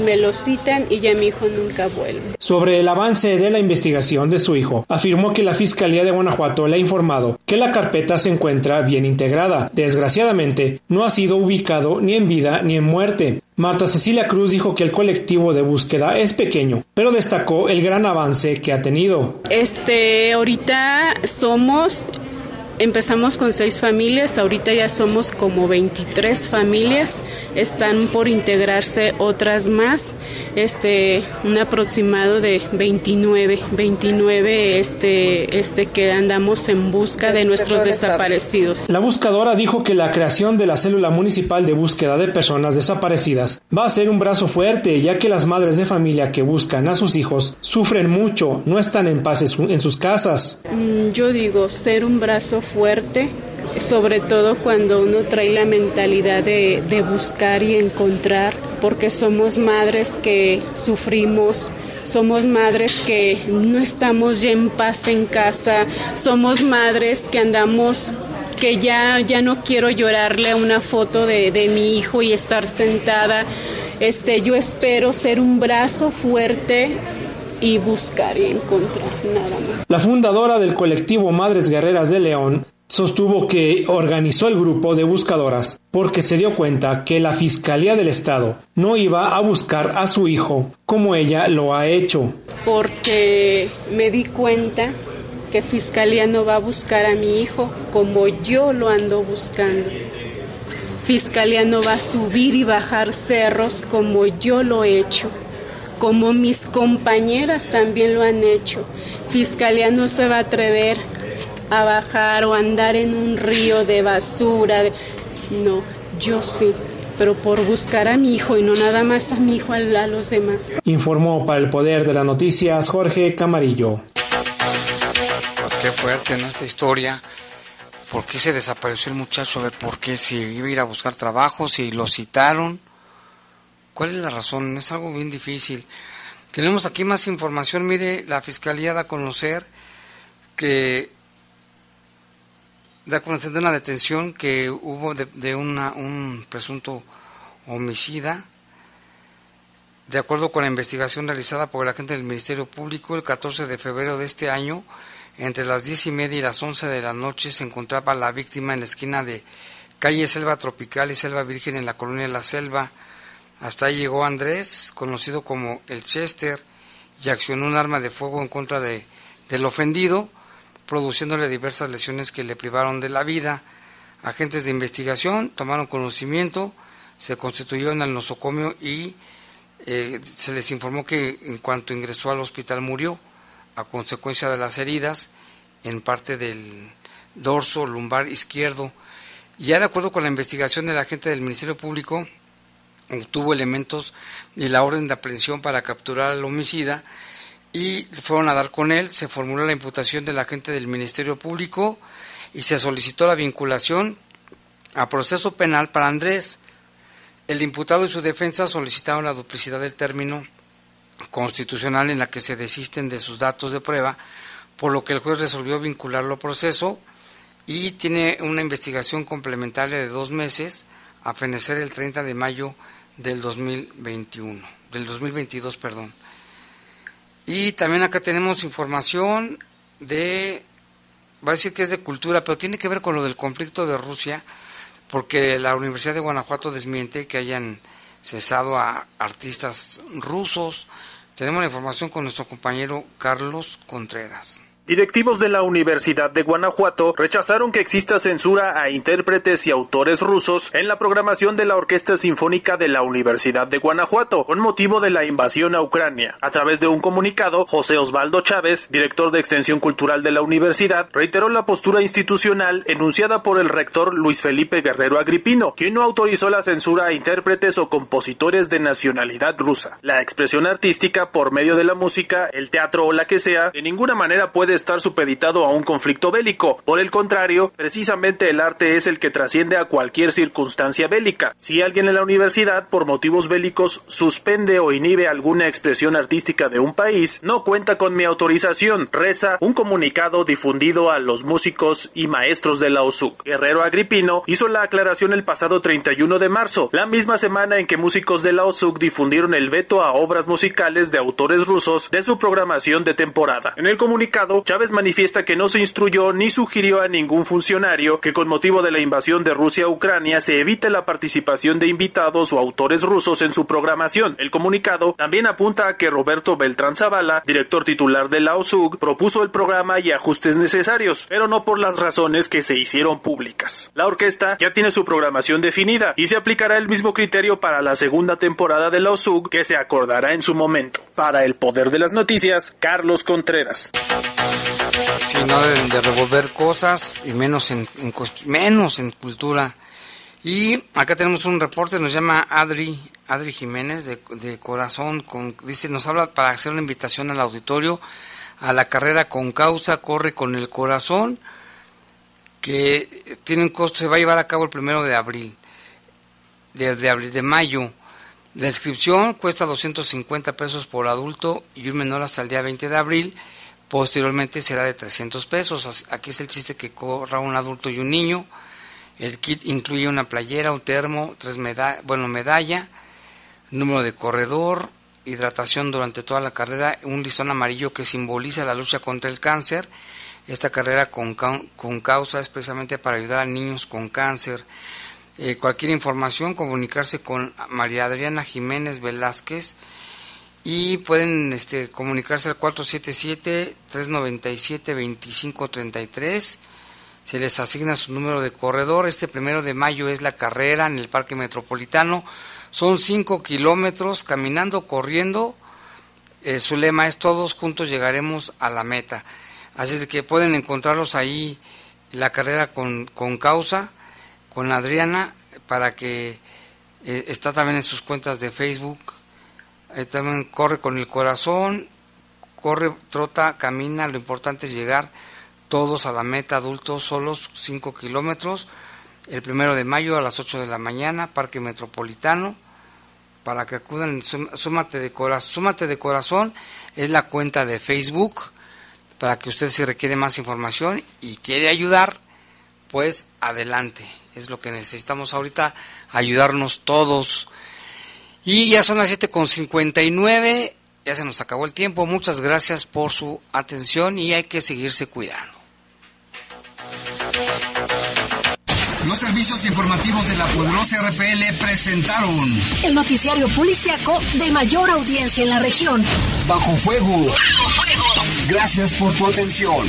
me lo citan y ya mi hijo nunca vuelve. Sobre el avance de la investigación de su hijo, afirmó que la Fiscalía de Guanajuato le ha informado que la carpeta se encuentra bien integrada. Desgraciadamente, no ha sido ubicado ni en vida ni en muerte. Marta Cecilia Cruz dijo que el colectivo de búsqueda es pequeño, pero destacó el gran avance que ha tenido. Este, ahorita somos Empezamos con seis familias, ahorita ya somos como 23 familias, están por integrarse otras más, este, un aproximado de 29, 29 este, este que andamos en busca de nuestros desaparecidos. La buscadora dijo que la creación de la célula municipal de búsqueda de personas desaparecidas va a ser un brazo fuerte, ya que las madres de familia que buscan a sus hijos sufren mucho, no están en paz en sus casas. Mm, yo digo, ser un brazo fuerte, sobre todo cuando uno trae la mentalidad de, de buscar y encontrar, porque somos madres que sufrimos, somos madres que no estamos ya en paz en casa, somos madres que andamos que ya, ya no quiero llorarle una foto de, de, mi hijo y estar sentada. Este, yo espero ser un brazo fuerte y buscar y encontrar nada más. La fundadora del colectivo Madres Guerreras de León sostuvo que organizó el grupo de buscadoras porque se dio cuenta que la Fiscalía del Estado no iba a buscar a su hijo como ella lo ha hecho. Porque me di cuenta que Fiscalía no va a buscar a mi hijo como yo lo ando buscando. Fiscalía no va a subir y bajar cerros como yo lo he hecho, como mis compañeras también lo han hecho. Fiscalía no se va a atrever a bajar o andar en un río de basura. No, yo sí, pero por buscar a mi hijo y no nada más a mi hijo, a los demás. Informó para el Poder de las Noticias Jorge Camarillo. Pues qué fuerte, ¿no? Esta historia. ¿Por qué se desapareció el muchacho? A ver, ¿por qué? Si iba a ir a buscar trabajo, si lo citaron. ¿Cuál es la razón? Es algo bien difícil. Tenemos aquí más información. Mire, la Fiscalía da a conocer que da a conocer de una detención que hubo de, una, un presunto homicida. De acuerdo con la investigación realizada por el agente del Ministerio Público, el 14 de febrero de este año, entre las diez y media y las once de la noche, se encontraba la víctima en la esquina de calle Selva Tropical y Selva Virgen en la colonia La Selva. Hasta ahí llegó Andrés, conocido como el Chester, y accionó un arma de fuego en contra de, del ofendido, produciéndole diversas lesiones que le privaron de la vida. Agentes de investigación tomaron conocimiento, se constituyó en el nosocomio y eh, se les informó que en cuanto ingresó al hospital murió a consecuencia de las heridas en parte del dorso lumbar izquierdo. Ya de acuerdo con la investigación del agente del Ministerio Público, obtuvo elementos y la orden de aprehensión para capturar al homicida y fueron a dar con él, se formuló la imputación del agente del Ministerio Público y se solicitó la vinculación a proceso penal para Andrés. El imputado y su defensa solicitaron la duplicidad del término constitucional en la que se desisten de sus datos de prueba, por lo que el juez resolvió vincularlo a proceso y tiene una investigación complementaria de dos meses a fenecer el 30 de mayo del 2021, del 2022, perdón. Y también acá tenemos información de, va a decir que es de cultura, pero tiene que ver con lo del conflicto de Rusia, porque la Universidad de Guanajuato desmiente que hayan cesado a artistas rusos. Tenemos la información con nuestro compañero Carlos Contreras. Directivos de la Universidad de Guanajuato rechazaron que exista censura a intérpretes y autores rusos en la programación de la Orquesta Sinfónica de la Universidad de Guanajuato con motivo de la invasión a Ucrania. A través de un comunicado, José Osvaldo Chávez, director de Extensión Cultural de la universidad, reiteró la postura institucional enunciada por el rector Luis Felipe Guerrero Agripino, quien no autorizó la censura a intérpretes o compositores de nacionalidad rusa. La expresión artística por medio de la música, el teatro o la que sea, de ninguna manera puede estar supeditado a un conflicto bélico. Por el contrario, precisamente el arte es el que trasciende a cualquier circunstancia bélica. Si alguien en la universidad, por motivos bélicos, suspende o inhibe alguna expresión artística de un país, no cuenta con mi autorización, reza un comunicado difundido a los músicos y maestros de la OSUC. Guerrero Agripino hizo la aclaración el pasado 31 de marzo, la misma semana en que músicos de la OSUC difundieron el veto a obras musicales de autores rusos de su programación de temporada. En el comunicado, Chávez manifiesta que no se instruyó ni sugirió a ningún funcionario que con motivo de la invasión de Rusia a Ucrania se evite la participación de invitados o autores rusos en su programación. El comunicado también apunta a que Roberto Beltrán Zavala, director titular de la OSUG, propuso el programa y ajustes necesarios, pero no por las razones que se hicieron públicas. La orquesta ya tiene su programación definida y se aplicará el mismo criterio para la segunda temporada de la OSUG que se acordará en su momento. Para el poder de las noticias, Carlos Contreras. Sí, no de revolver cosas y menos en, menos en cultura. Y acá tenemos un reporte, nos llama Adri, Adri Jiménez de, de Corazón, con, dice, nos habla para hacer una invitación al auditorio a la carrera con causa, corre con el corazón, que tiene un costo, se va a llevar a cabo el primero de abril, de, de abril, de mayo. La inscripción cuesta 250 pesos por adulto y un menor hasta el día 20 de abril Posteriormente será de 300 pesos. Aquí es el chiste que corra un adulto y un niño. El kit incluye una playera, un termo, tres medallas, bueno, medalla, número de corredor, hidratación durante toda la carrera, un listón amarillo que simboliza la lucha contra el cáncer. Esta carrera con, con causa es precisamente para ayudar a niños con cáncer. Eh, cualquier información, comunicarse con María Adriana Jiménez Velázquez, y pueden este, comunicarse al 477-397-2533. Se les asigna su número de corredor. Este primero de mayo es la carrera en el Parque Metropolitano. Son 5 kilómetros caminando, corriendo. Eh, su lema es todos juntos llegaremos a la meta. Así es que pueden encontrarlos ahí, la carrera con, con causa, con Adriana, para que eh, está también en sus cuentas de Facebook, también corre con el corazón, corre, trota, camina, lo importante es llegar todos a la meta, adultos solos, 5 kilómetros, el primero de mayo a las 8 de la mañana, Parque Metropolitano, para que acudan, súmate de, corazón, súmate de corazón, es la cuenta de Facebook, para que usted si requiere más información y quiere ayudar, pues adelante, es lo que necesitamos ahorita, ayudarnos todos y ya son las 7.59, ya se nos acabó el tiempo. Muchas gracias por su atención y hay que seguirse cuidando. Los servicios informativos de la poderosa RPL presentaron el noticiario policiaco de mayor audiencia en la región. Bajo fuego. Bajo fuego. Gracias por tu atención.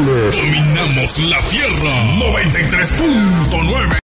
Dominamos la Tierra. 93.9.